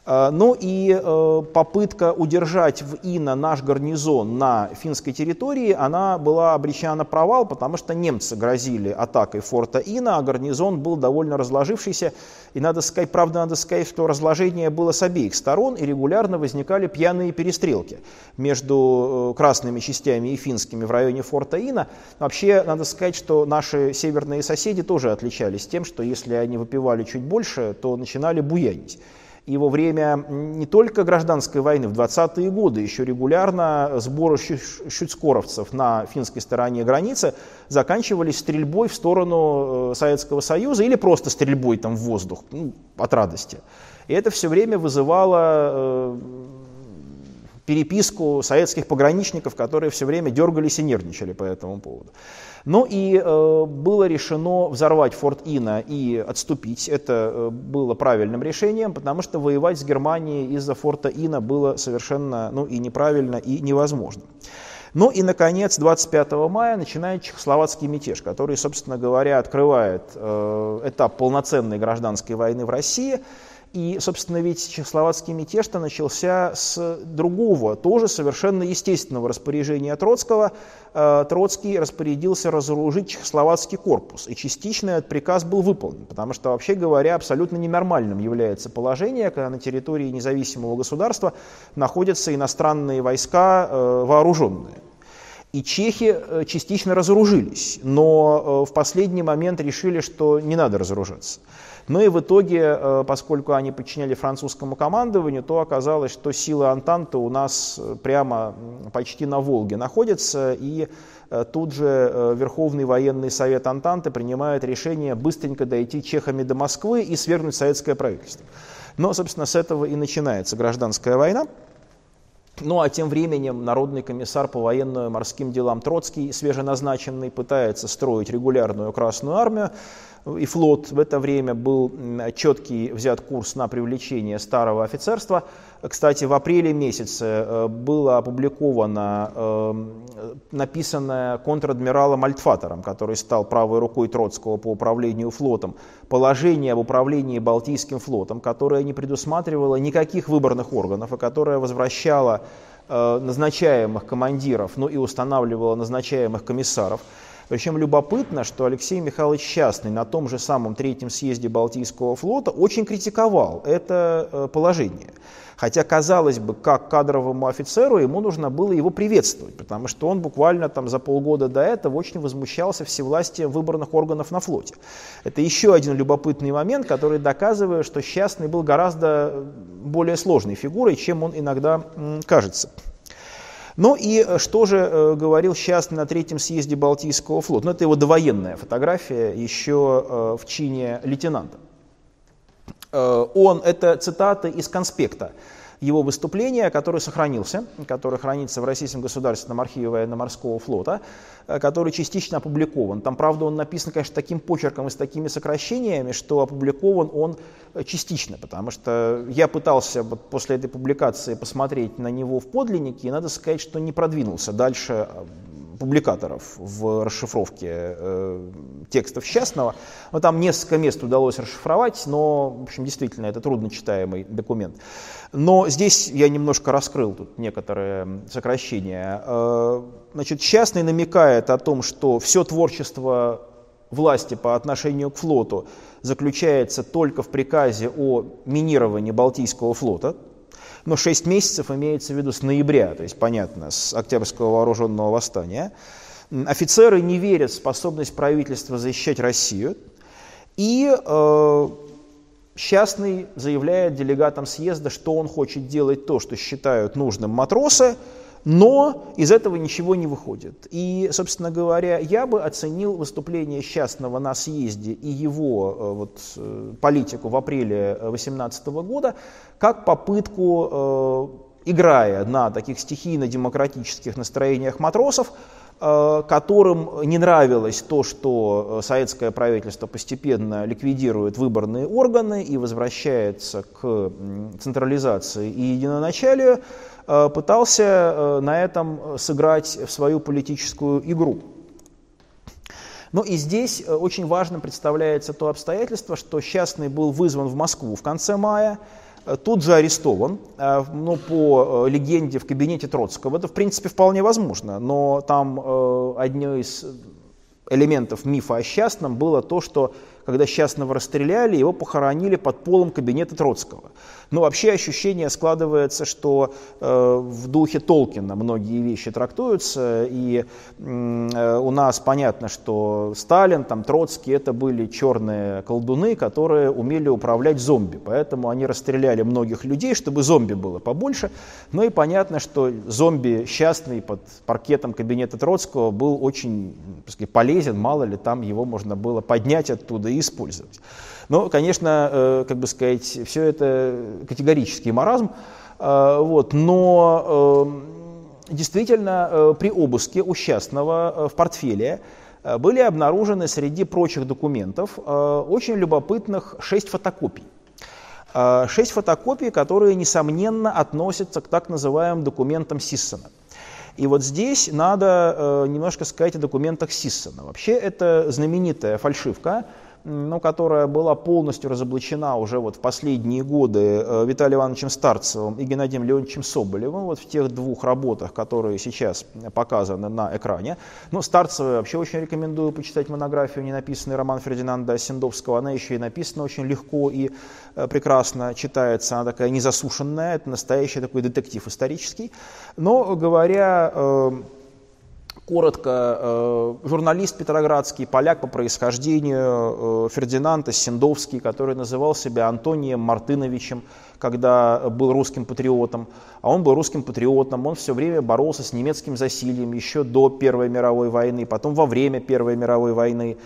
А, ну и э, попытка удержать в Ина наш гарнизон на финской территории, она была обречена на провал, потому что немцы грозили атакой форта Ина, а гарнизон был довольно разложившийся. И надо сказать, правда, надо сказать, что разложение было с обеих сторон, и регулярно возникали пьяные перестрелки между э, красными частями и финскими в районе форта Ина. Вообще, надо сказать, что наши северные соседи тоже отличались тем, что если они выпивали чуть больше, то начинали буянить. И во время не только гражданской войны, в 20-е годы еще регулярно сборы щуцкоровцев на финской стороне границы заканчивались стрельбой в сторону э, Советского Союза или просто стрельбой там в воздух ну, от радости. И это все время вызывало э, переписку советских пограничников, которые все время дергались и нервничали по этому поводу. Ну и э, было решено взорвать форт Ина и отступить. Это э, было правильным решением, потому что воевать с Германией из-за форта Ина было совершенно ну, и неправильно, и невозможно. Ну и, наконец, 25 мая начинает чехословацкий мятеж, который, собственно говоря, открывает э, этап полноценной гражданской войны в России. И, собственно, ведь чехословацкий мятеж-то начался с другого, тоже совершенно естественного распоряжения Троцкого. Э, Троцкий распорядился разоружить чехословацкий корпус, и частично этот приказ был выполнен, потому что, вообще говоря, абсолютно ненормальным является положение, когда на территории независимого государства находятся иностранные войска э, вооруженные. И чехи э, частично разоружились, но в последний момент решили, что не надо разоружаться. Ну и в итоге, э, поскольку они подчиняли французскому командованию, то оказалось, что силы Антанты у нас э, прямо почти на Волге находятся, и э, тут же Верховный военный совет Антанты принимает решение быстренько дойти чехами до Москвы и свергнуть советское правительство. Но, собственно, с этого и начинается гражданская война. Ну а тем временем Народный комиссар по военно-морским делам Троцкий, свеженазначенный, пытается строить регулярную Красную Армию, и флот в это время был четкий взят курс на привлечение старого офицерства. Кстати, в апреле месяце э, было опубликовано э, написанное контр-адмиралом Альтфатором, который стал правой рукой Троцкого по управлению флотом, положение об управлении Балтийским флотом, которое не предусматривало никаких выборных органов и которое возвращало э, назначаемых командиров, ну и устанавливало назначаемых комиссаров. Причем любопытно, что Алексей Михайлович Счастный на том же самом третьем съезде Балтийского флота очень критиковал это э, положение. Хотя, казалось бы, как кадровому офицеру ему нужно было его приветствовать, потому что он буквально там за полгода до этого очень возмущался всевластием выборных органов на флоте. Это еще один любопытный момент, который доказывает, что Счастный был гораздо более сложной фигурой, чем он иногда кажется. Ну и э, что же э, говорил сейчас на третьем съезде Балтийского флота? Ну это его довоенная фотография еще э, в чине лейтенанта. Он, это цитаты из конспекта его выступления, который сохранился, который хранится в Российском государственном архиве военно-морского флота, э, который частично опубликован. Там, правда, он написан, конечно, таким почерком и с такими сокращениями, что опубликован он э, частично, потому что я пытался вот после этой публикации посмотреть на него в подлиннике, и надо сказать, что не продвинулся дальше э, публикаторов в расшифровке э, текстов Счастного. Но там несколько мест удалось расшифровать, но, в общем, действительно, это трудночитаемый документ. Но здесь я немножко раскрыл тут некоторые сокращения. Э, значит, Счастный намекает о том, что все творчество власти по отношению к флоту заключается только в приказе о минировании Балтийского флота, но 6 месяцев имеется в виду с ноября, то есть, понятно, с Октябрьского вооруженного восстания. Офицеры не верят в способность правительства защищать Россию. И э, Счастный заявляет делегатам съезда, что он хочет делать то, что считают нужным матросы, но из этого ничего не выходит. И, собственно говоря, я бы оценил выступление Счастного на съезде и его э, вот, э, политику в апреле 2018 года как попытку, э, играя на таких стихийно-демократических настроениях матросов, которым не нравилось то, что советское правительство постепенно ликвидирует выборные органы и возвращается к централизации и единоначалию, Э, пытался э, на этом сыграть в свою политическую игру. Ну и здесь э, очень важно представляется то обстоятельство, что Счастный был вызван в Москву в конце мая, тут же арестован, ну, по легенде в кабинете Троцкого. Это, в принципе, вполне возможно, но там одно из элементов мифа о Счастном было то, что когда Счастного расстреляли, его похоронили под полом кабинета Троцкого. Но вообще ощущение складывается, что э, в духе Толкина многие вещи трактуются, и э, у нас понятно, что Сталин, там, Троцкий это были черные колдуны, которые умели управлять зомби, поэтому они расстреляли многих людей, чтобы зомби было побольше. Ну и понятно, что зомби счастный под паркетом кабинета Троцкого был очень сказать, полезен, мало ли там его можно было поднять оттуда и использовать. Но, конечно, э, как бы сказать, все это категорический маразм, э, вот, но э, действительно при обыске у Счастного в портфеле были обнаружены среди прочих документов очень любопытных шесть фотокопий. Шесть фотокопий, которые, несомненно, относятся к так называемым документам Сиссона. И вот здесь надо немножко сказать о документах Сиссона. Вообще, это знаменитая фальшивка, ну, которая была полностью разоблачена уже вот в последние годы э, Виталием Ивановичем Старцевым и Геннадием Леонидовичем Соболевым, вот в тех двух работах, которые сейчас показаны на экране. Ну, Старцева вообще очень рекомендую почитать монографию «Ненаписанный роман Фердинанда Осендовского». Она еще и написана очень легко и э, прекрасно читается. Она такая незасушенная, это настоящий такой детектив исторический. Но говоря э, Коротко, э, журналист петроградский, поляк по происхождению, э, Фердинанд Сендовский, который называл себя Антонием Мартыновичем, когда был русским патриотом, а он был русским патриотом, он все время боролся с немецким засильем еще до Первой мировой войны, потом во время Первой мировой войны.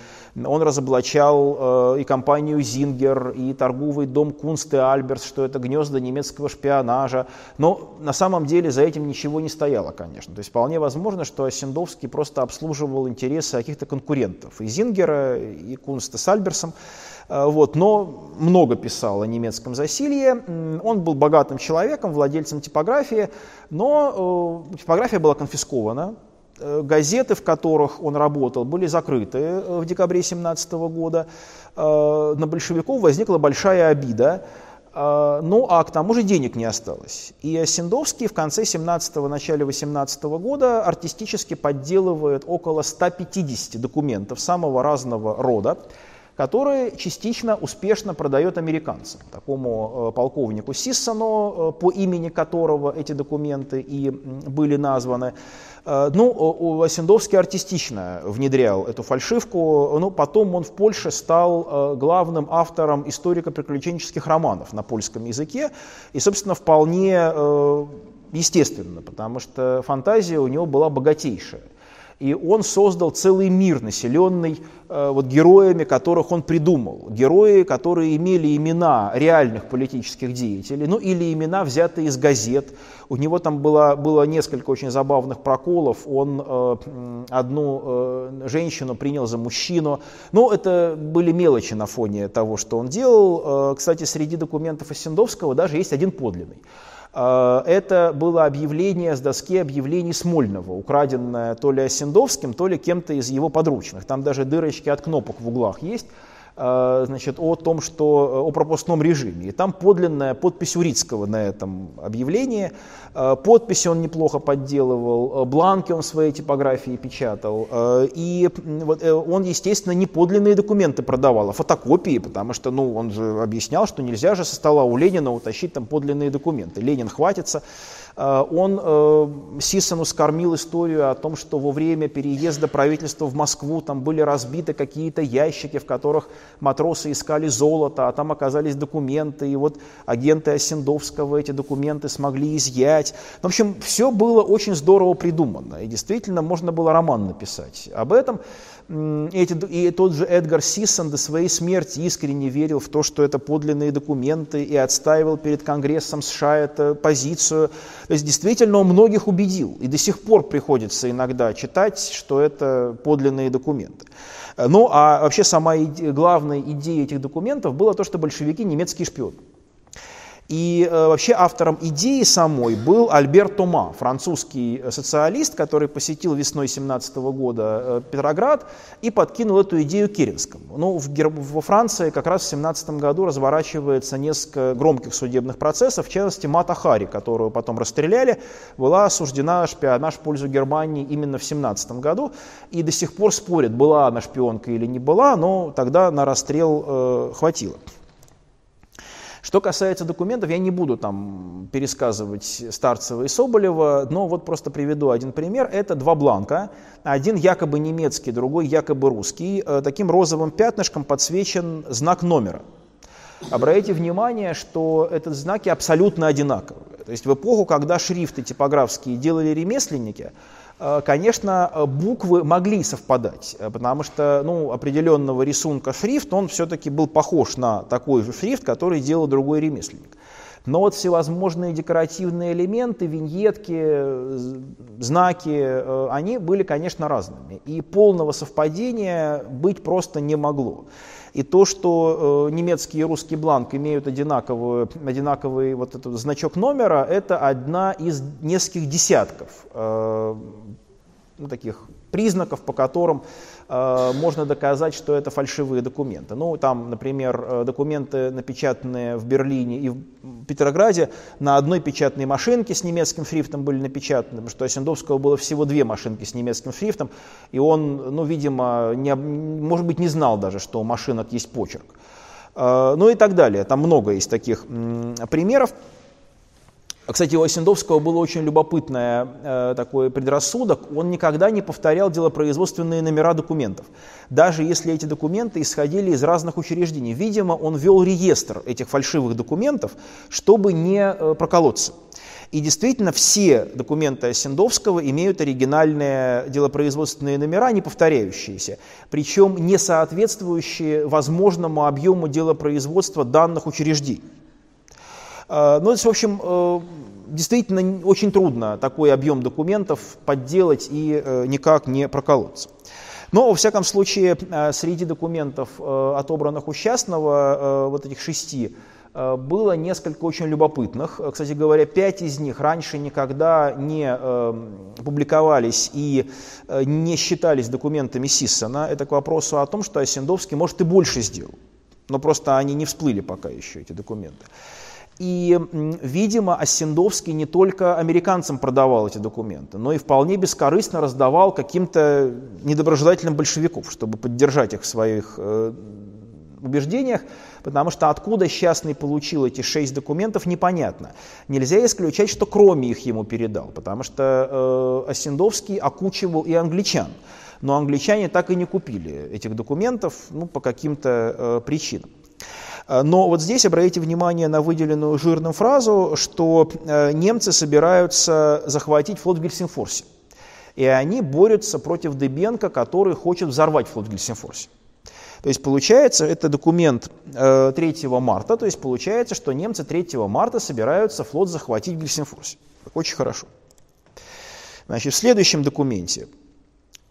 Он разоблачал э, и компанию «Зингер», и торговый дом «Кунст и Альберс», что это гнезда немецкого шпионажа. Но на самом деле за этим ничего не стояло, конечно. То есть вполне возможно, что Осендовский просто обслуживал интересы каких-то конкурентов. И «Зингера», и «Кунста» с Альберсом. Э, вот, но много писал о немецком засилье. Он был богатым человеком, владельцем типографии, но э, типография была конфискована. Э, газеты, в которых он работал, были закрыты в декабре 17 года. На большевиков возникла большая обида. Ну, а к тому же денег не осталось. И Осендовский в конце 17-го, начале 18 -го года артистически подделывает около 150 документов самого разного рода который частично успешно продает американцам. Такому э, полковнику Сиссону, э, по имени которого эти документы и были названы. Э, ну, Осендовский артистично внедрял эту фальшивку, но потом он в Польше стал главным автором историко-приключенческих романов на польском языке, и, собственно, вполне естественно, потому что фантазия у него была богатейшая. И он создал целый мир, населенный э, вот, героями, которых он придумал. Герои, которые имели имена реальных политических деятелей, ну или имена, взятые из газет. У него там было, было несколько очень забавных проколов. Он э, одну э, женщину принял за мужчину. Но это были мелочи на фоне того, что он делал. Э, кстати, среди документов Осендовского даже есть один подлинный. А, это было объявление с доски объявлений Смольного, украденное то ли Осендовским, то ли кем-то из его подручных. Там даже дырочки от кнопок в углах есть. Э, значит, о том, что о пропускном режиме. И там подлинная подпись Урицкого на этом объявлении. Э, подписи он неплохо подделывал, э, бланки он в своей типографии печатал. И вот он, естественно, не подлинные документы продавал, а фотокопии, потому что ну, он же объяснял, что нельзя же со стола у Ленина утащить там подлинные документы. Ленин хватится. Э, он э, Сисону скормил историю о том, что во время переезда правительства в Москву там были разбиты какие-то ящики, в которых матросы искали золото, а там оказались документы, и вот агенты Осендовского эти документы смогли изъять. В общем, все было очень здорово придумано, и действительно можно было роман написать об этом. Эти, и тот же Эдгар Сиссон до своей смерти искренне верил в то, что это подлинные документы, и отстаивал перед Конгрессом США эту позицию. То есть действительно он многих убедил, и до сих пор приходится иногда читать, что это подлинные документы. Ну а вообще сама иде, главная идея этих документов была то, что большевики немецкие шпионы. И э, вообще автором идеи самой был Альбер Тома, французский социалист, который посетил весной 17 года э, Петроград и подкинул эту идею Керенскому. Ну, в, во Франции как раз в 17 году разворачивается несколько громких судебных процессов, в частности Мата Хари, которую потом расстреляли, была осуждена шпионаж в пользу Германии именно в 17 году, и до сих пор спорят, была она шпионка или не была, но тогда на расстрел э, хватило. Что касается документов, я не буду там пересказывать Старцева и Соболева, но вот просто приведу один пример. Это два бланка, один якобы немецкий, другой якобы русский. Э, таким розовым пятнышком подсвечен знак номера. Обратите внимание, что этот знаки абсолютно одинаковые. То есть в эпоху, когда шрифты типографские делали ремесленники, конечно, буквы могли совпадать, э, потому что ну, определенного рисунка шрифт, он все-таки был похож на такой же шрифт, который делал другой ремесленник. Но вот всевозможные декоративные элементы, виньетки, э, знаки, они были, конечно, разными. И полного совпадения быть просто не могло. И то, что э, немецкий и русский бланк имеют одинаковый, одинаковый вот этот значок номера, это одна из нескольких десятков э, ну, таких признаков, по которым э, можно доказать, что это фальшивые документы. Ну, там, например, э, документы, напечатанные в Берлине и в Петрограде, на одной печатной машинке с немецким шрифтом были напечатаны, потому что у Осендовского было всего две машинки с немецким шрифтом, и он, ну, видимо, не, может быть, не знал даже, что у машинок есть почерк. Э, ну и так далее. Там много есть таких примеров. Кстати, у Осендовского был очень любопытный э, такой предрассудок. Он никогда не повторял делопроизводственные номера документов, даже если эти документы исходили из разных учреждений. Видимо, он вел реестр этих фальшивых документов, чтобы не э, проколоться. И действительно, все документы Осендовского имеют оригинальные делопроизводственные номера, не повторяющиеся, причем не соответствующие возможному объему делопроизводства данных учреждений. Э, ну, в общем, э, действительно очень трудно такой объем документов подделать и э, никак не проколоться. Но, во всяком случае, среди документов, отобранных у Счастного, вот этих шести, было несколько очень любопытных. Кстати говоря, пять из них раньше никогда не публиковались и не считались документами Сиссона. Это к вопросу о том, что Осендовский, может, и больше сделал. Но просто они не всплыли пока еще, эти документы. И, видимо, Осендовский не только американцам продавал эти документы, но и вполне бескорыстно раздавал каким-то недоброжелателям большевиков, чтобы поддержать их в своих э, убеждениях, потому что откуда Счастный получил эти шесть документов, непонятно. Нельзя исключать, что кроме их ему передал, потому что э, Осендовский окучивал и англичан. Но англичане так и не купили этих документов ну, по каким-то э, причинам. Э, но вот здесь обратите внимание на выделенную жирным фразу, что э, немцы собираются захватить флот в Гельсинфорсе. И они борются против Дебенко, который хочет взорвать флот в Гельсинфорсе. То есть получается, это документ 3 э, марта, то есть получается, что немцы 3 марта собираются флот захватить в Гельсинфорсе. Очень хорошо. Значит, в следующем документе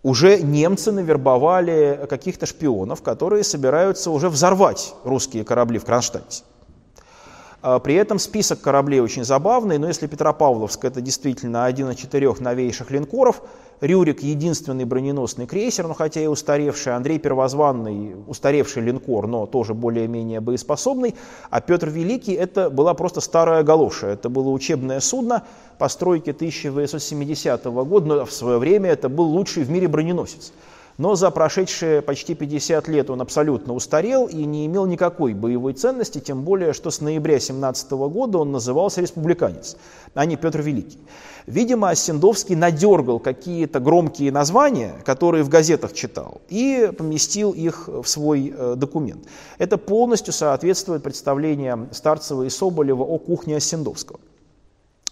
уже немцы навербовали каких-то шпионов, которые собираются уже взорвать русские корабли в Кронштадте. А, при этом список кораблей очень забавный, но если Петропавловск это действительно один из четырех новейших линкоров, Рюрик единственный броненосный крейсер, но хотя и устаревший, Андрей Первозванный устаревший линкор, но тоже более-менее боеспособный, а Петр Великий это была просто старая галоша, это было учебное судно постройки 1870 года, но в свое время это был лучший в мире броненосец. Но за прошедшие почти 50 лет он абсолютно устарел и не имел никакой боевой ценности, тем более, что с ноября 17 года он назывался республиканец, а не Петр Великий. Видимо, Осендовский надергал какие-то громкие названия, которые в газетах читал, и поместил их в свой э, документ. Это полностью соответствует представлениям Старцева и Соболева о кухне Осендовского.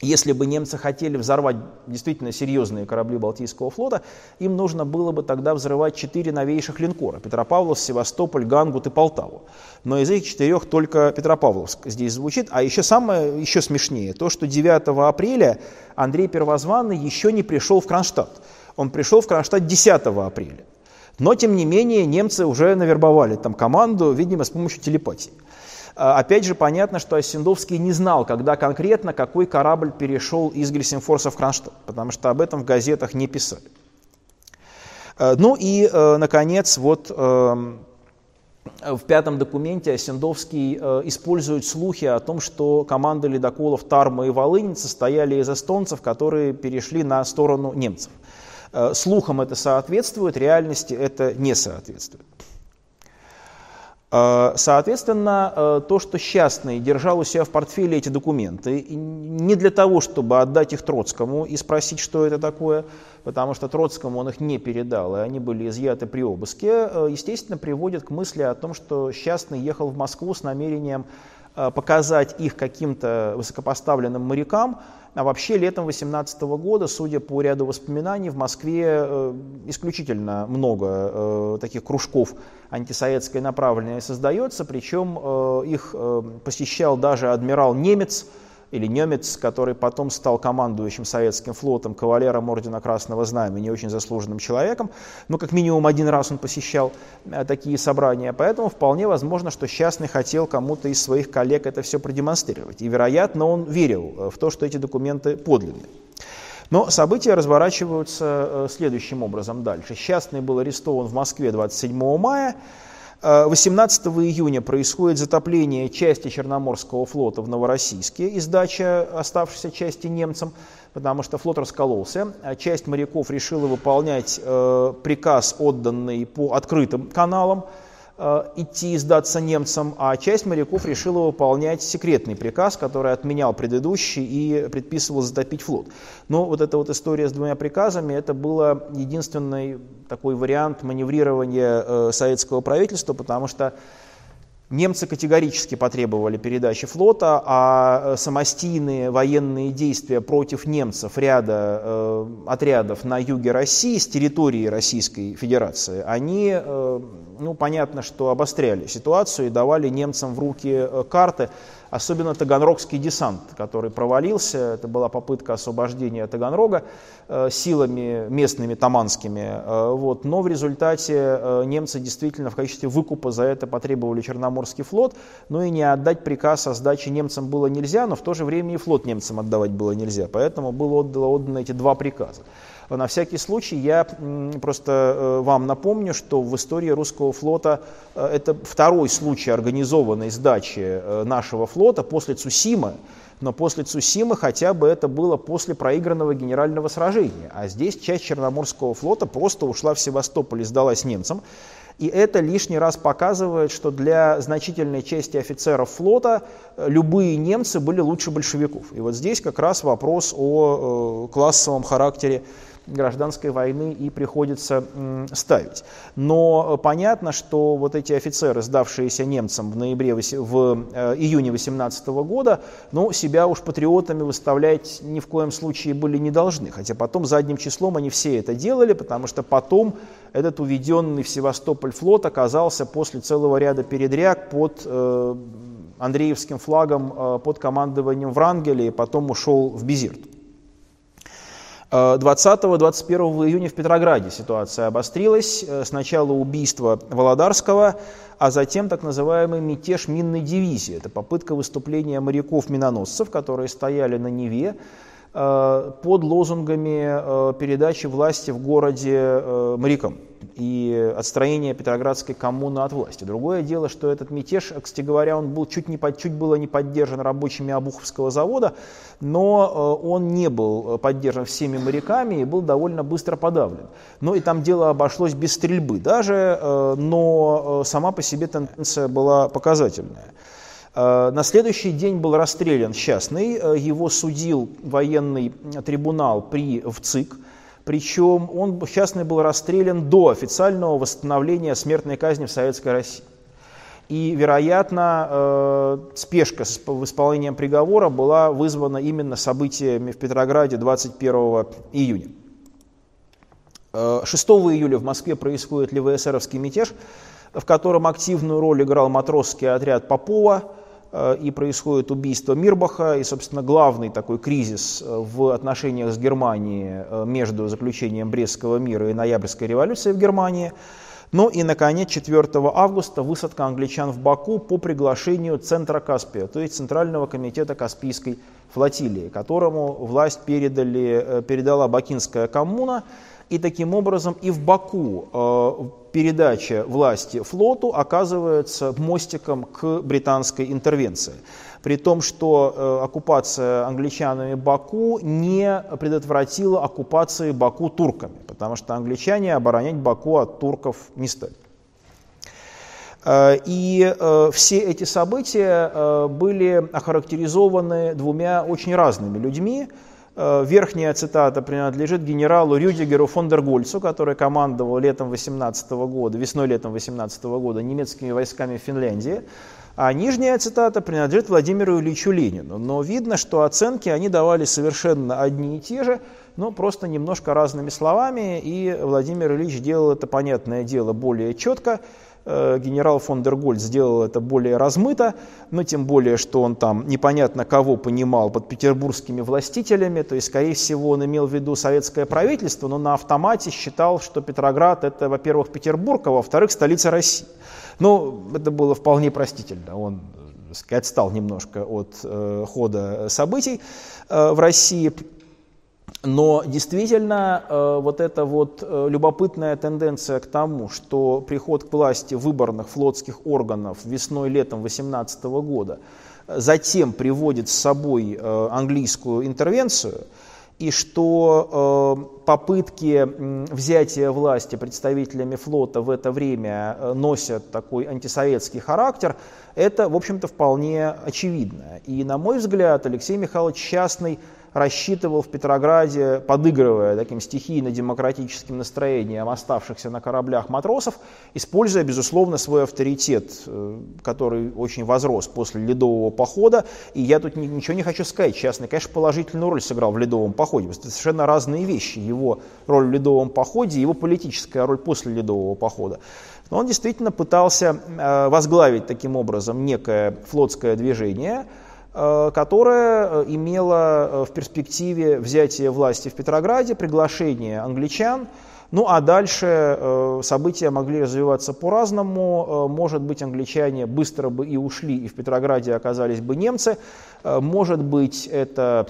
Если бы немцы хотели взорвать действительно серьезные корабли Балтийского флота, им нужно было бы тогда взрывать четыре новейших линкора – Петропавловск, Севастополь, Гангут и Полтаву. Но из этих четырех только Петропавловск здесь звучит. А еще самое, еще смешнее, то, что 9 апреля Андрей Первозванный еще не пришел в Кронштадт. Он пришел в Кронштадт 10 апреля. Но, тем не менее, немцы уже навербовали там команду, видимо, с помощью телепатии. А, опять же, понятно, что Осендовский не знал, когда конкретно какой корабль перешел из Гельсинфорса в Кронштадт, потому что об этом в газетах не писали. А, ну и, э, наконец, вот эм, в пятом документе Осендовский э, использует слухи о том, что команды ледоколов Тарма и Волынь состояли из эстонцев, которые перешли на сторону немцев. Э, слухам это соответствует, реальности это не соответствует. Э, соответственно, э, то, что Счастный держал у себя в портфеле эти документы, не для того, чтобы отдать их Троцкому и спросить, что это такое, потому что Троцкому он их не передал, и они были изъяты при обыске, э, естественно, приводит к мысли о том, что Счастный ехал в Москву с намерением показать их каким-то высокопоставленным морякам, а вообще летом 2018 года, судя по ряду воспоминаний, в Москве э, исключительно много э, таких кружков антисоветской направленности создается, причем э, их посещал даже адмирал Немец, или немец, который потом стал командующим советским флотом, кавалером Ордена Красного Знамени, очень заслуженным человеком. Ну, как минимум один раз он посещал э, такие собрания. Поэтому вполне возможно, что Счастный хотел кому-то из своих коллег это все продемонстрировать. И, вероятно, он верил э, в то, что эти документы подлинные. Но события разворачиваются следующим образом дальше. Счастный был арестован в Москве 27 мая. 18 июня происходит затопление части Черноморского флота в Новороссийске и оставшейся части немцам потому что флот раскололся. А часть моряков решила выполнять э, приказ, отданный по открытым каналам, э, идти и сдаться немцам, а часть моряков решила выполнять секретный приказ, который отменял предыдущий и предписывал затопить флот. Но вот эта вот история с двумя приказами, это был единственный такой вариант маневрирования э, советского правительства, потому что Немцы категорически потребовали передачи флота, а э, самостийные военные действия против немцев ряда э, отрядов на юге России с территории Российской Федерации, они, э, ну, понятно, что обостряли ситуацию и давали немцам в руки э, карты, особенно Таганрогский десант, который провалился. Это была попытка освобождения Таганрога э, силами местными таманскими. Э, вот. Но в результате э, немцы действительно в качестве выкупа за это потребовали Черноморский флот. Но и не отдать приказ о сдаче немцам было нельзя, но в то же время и флот немцам отдавать было нельзя. Поэтому было отдано, отдано эти два приказа. На всякий случай я просто э, вам напомню, что в истории русского флота э, это второй случай организованной сдачи э, нашего флота после Цусимы, но после Цусимы хотя бы это было после проигранного генерального сражения. А здесь часть Черноморского флота просто ушла в Севастополь и сдалась немцам. И это лишний раз показывает, что для значительной части офицеров флота любые немцы были лучше большевиков. И вот здесь как раз вопрос о классовом характере гражданской войны и приходится ставить. Но понятно, что вот эти офицеры, сдавшиеся немцам в, ноябре, в э, июне 18 года, ну, себя уж патриотами выставлять ни в коем случае были не должны. Хотя потом задним числом они все это делали, потому что потом этот уведенный в Севастополь флот оказался после целого ряда передряг под э, Андреевским флагом э, под командованием Врангеля и потом ушел в Безирт. 20-21 июня в Петрограде ситуация обострилась. Э, сначала убийство Володарского, а затем так называемый мятеж минной дивизии. Это попытка выступления моряков-миноносцев, которые стояли на Неве, Э, под лозунгами э, передачи власти в городе э, морякам и отстранения Петроградской коммуны от власти. Другое дело, что этот мятеж, кстати говоря, он был чуть, не, чуть было не поддержан рабочими Обуховского завода, но он не был поддержан всеми моряками и был довольно быстро подавлен. Но и там дело обошлось без стрельбы даже, но сама по себе тенденция была показательная. Э, на следующий день был расстрелян частный, э, его судил военный трибунал при ВЦИК, причем он, частный был расстрелян до официального восстановления смертной казни в Советской России. И, вероятно, э, спешка с исполнением приговора была вызвана именно событиями в Петрограде 21 июня. 6 июля в Москве происходит ЛВСРовский мятеж, в котором активную роль играл матросский отряд Попова, Э, и происходит убийство Мирбаха, и, собственно, главный такой кризис э, в отношениях с Германией э, между заключением Брестского мира и Ноябрьской революцией в Германии. Ну и, наконец, 4 августа высадка англичан в Баку по приглашению Центра Каспия, то есть Центрального комитета Каспийской флотилии, которому власть передали, передала Бакинская коммуна, и таким образом и в Баку э, передача власти флоту оказывается мостиком к британской интервенции. При том, что э, оккупация англичанами Баку не предотвратила оккупации Баку турками, потому что англичане оборонять Баку от турков не стали. Э, и все эти события были охарактеризованы двумя очень разными людьми. Э, верхняя цитата принадлежит генералу Рюдигеру фон дер Гольцу, который командовал летом 18 года, весной-летом 18 года немецкими войсками в Финляндии. А нижняя цитата принадлежит Владимиру Ильичу Ленину. Но видно, что оценки они давали совершенно одни и те же, но просто немножко разными словами. И Владимир Ильич делал это, понятное дело, более четко. Э, генерал фон дер Гольц сделал это более размыто, но тем более, что он там непонятно кого понимал под петербургскими властителями, то есть, скорее всего, он имел в виду советское правительство, но на автомате считал, что Петроград это, во-первых, Петербург, а во-вторых, столица России. Ну, это было вполне простительно, он сказать, отстал немножко от э, хода событий э, в России. Но действительно, э, вот эта вот э, любопытная тенденция к тому, что приход к власти выборных флотских органов весной-летом 18 года затем приводит с собой э, английскую интервенцию, и что попытки взятия власти представителями флота в это время носят такой антисоветский характер, это, в общем-то, вполне очевидно. И, на мой взгляд, Алексей Михайлович Частный – рассчитывал в Петрограде, подыгрывая таким стихийно-демократическим настроением оставшихся на кораблях матросов, используя, безусловно, свой авторитет, э, который очень возрос после Ледового похода. И я тут ничего не хочу сказать. Частный, конечно, положительную роль сыграл в Ледовом походе. Это совершенно разные вещи. Его роль в Ледовом походе и его политическая роль после Ледового похода. Но он действительно пытался э, возглавить таким образом некое флотское движение – которая э, имела э, в перспективе взятия власти в Петрограде, приглашение англичан ну а дальше э, события могли развиваться по-разному. Э, может быть, англичане быстро бы и ушли, и в Петрограде оказались бы немцы. Э, может быть, это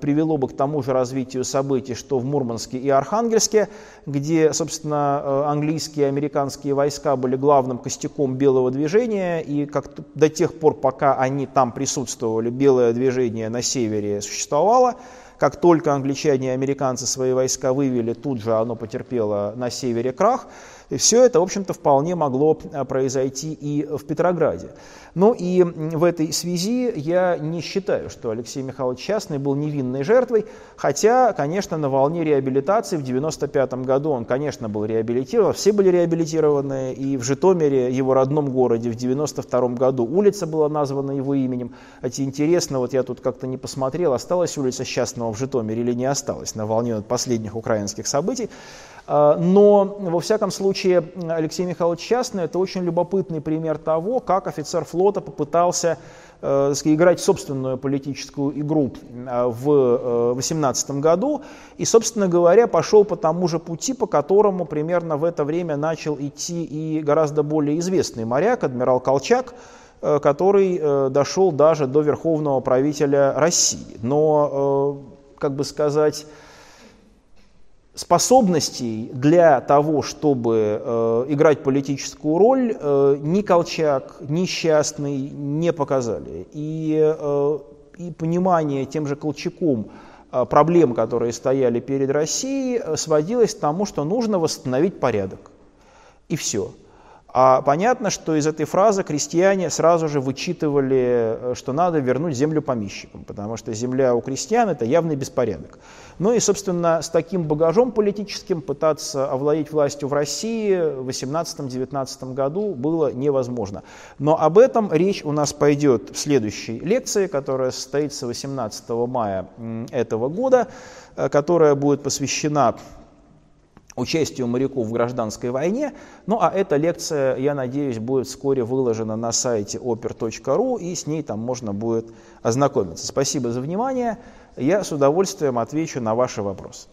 привело бы к тому же развитию событий, что в Мурманске и Архангельске, где, собственно, английские и американские войска были главным костяком белого движения, и как до тех пор, пока они там присутствовали, белое движение на севере существовало. Как только англичане и американцы свои войска вывели, тут же оно потерпело на севере крах. И все это, в общем-то, вполне могло э, произойти и в Петрограде. Ну и в этой связи я не считаю, что Алексей Михайлович Частный был невинной жертвой, хотя, конечно, на волне реабилитации в 1995 году он, конечно, был реабилитирован, все были реабилитированы, и в Житомире, его родном городе, в 1992 году улица была названа его именем. Хотя интересно, вот я тут как-то не посмотрел, осталась улица Счастного в Житомире или не осталась на волне последних украинских событий. А, но, во всяком случае, Алексей Михайлович Частный – это очень любопытный пример того, как офицер флота попытался э, играть собственную политическую игру э, в 18 э, году и, собственно говоря, пошел по тому же пути, по которому примерно в это время начал идти и гораздо более известный моряк, адмирал Колчак, который дошел даже до верховного правителя России. Но, как бы сказать, способностей для того, чтобы э, играть политическую роль, э, ни Колчак, ни Счастный не показали. И, э, и понимание тем же Колчаком э, проблем, которые стояли перед Россией, э, сводилось к тому, что нужно восстановить порядок. И все. А понятно, что из этой фразы крестьяне сразу же вычитывали, э, что надо вернуть землю помещикам, потому что земля у крестьян – это явный беспорядок. Ну и, собственно, с таким багажом политическим пытаться овладеть властью в России в 18-19 году было невозможно. Но об этом речь у нас пойдет в следующей лекции, которая состоится 18 мая этого года, э, которая будет посвящена участию моряков в гражданской войне. Ну а эта лекция, я надеюсь, будет вскоре выложена на сайте oper.ru и с ней там можно будет ознакомиться. Спасибо за внимание. Я с удовольствием отвечу на ваши вопросы.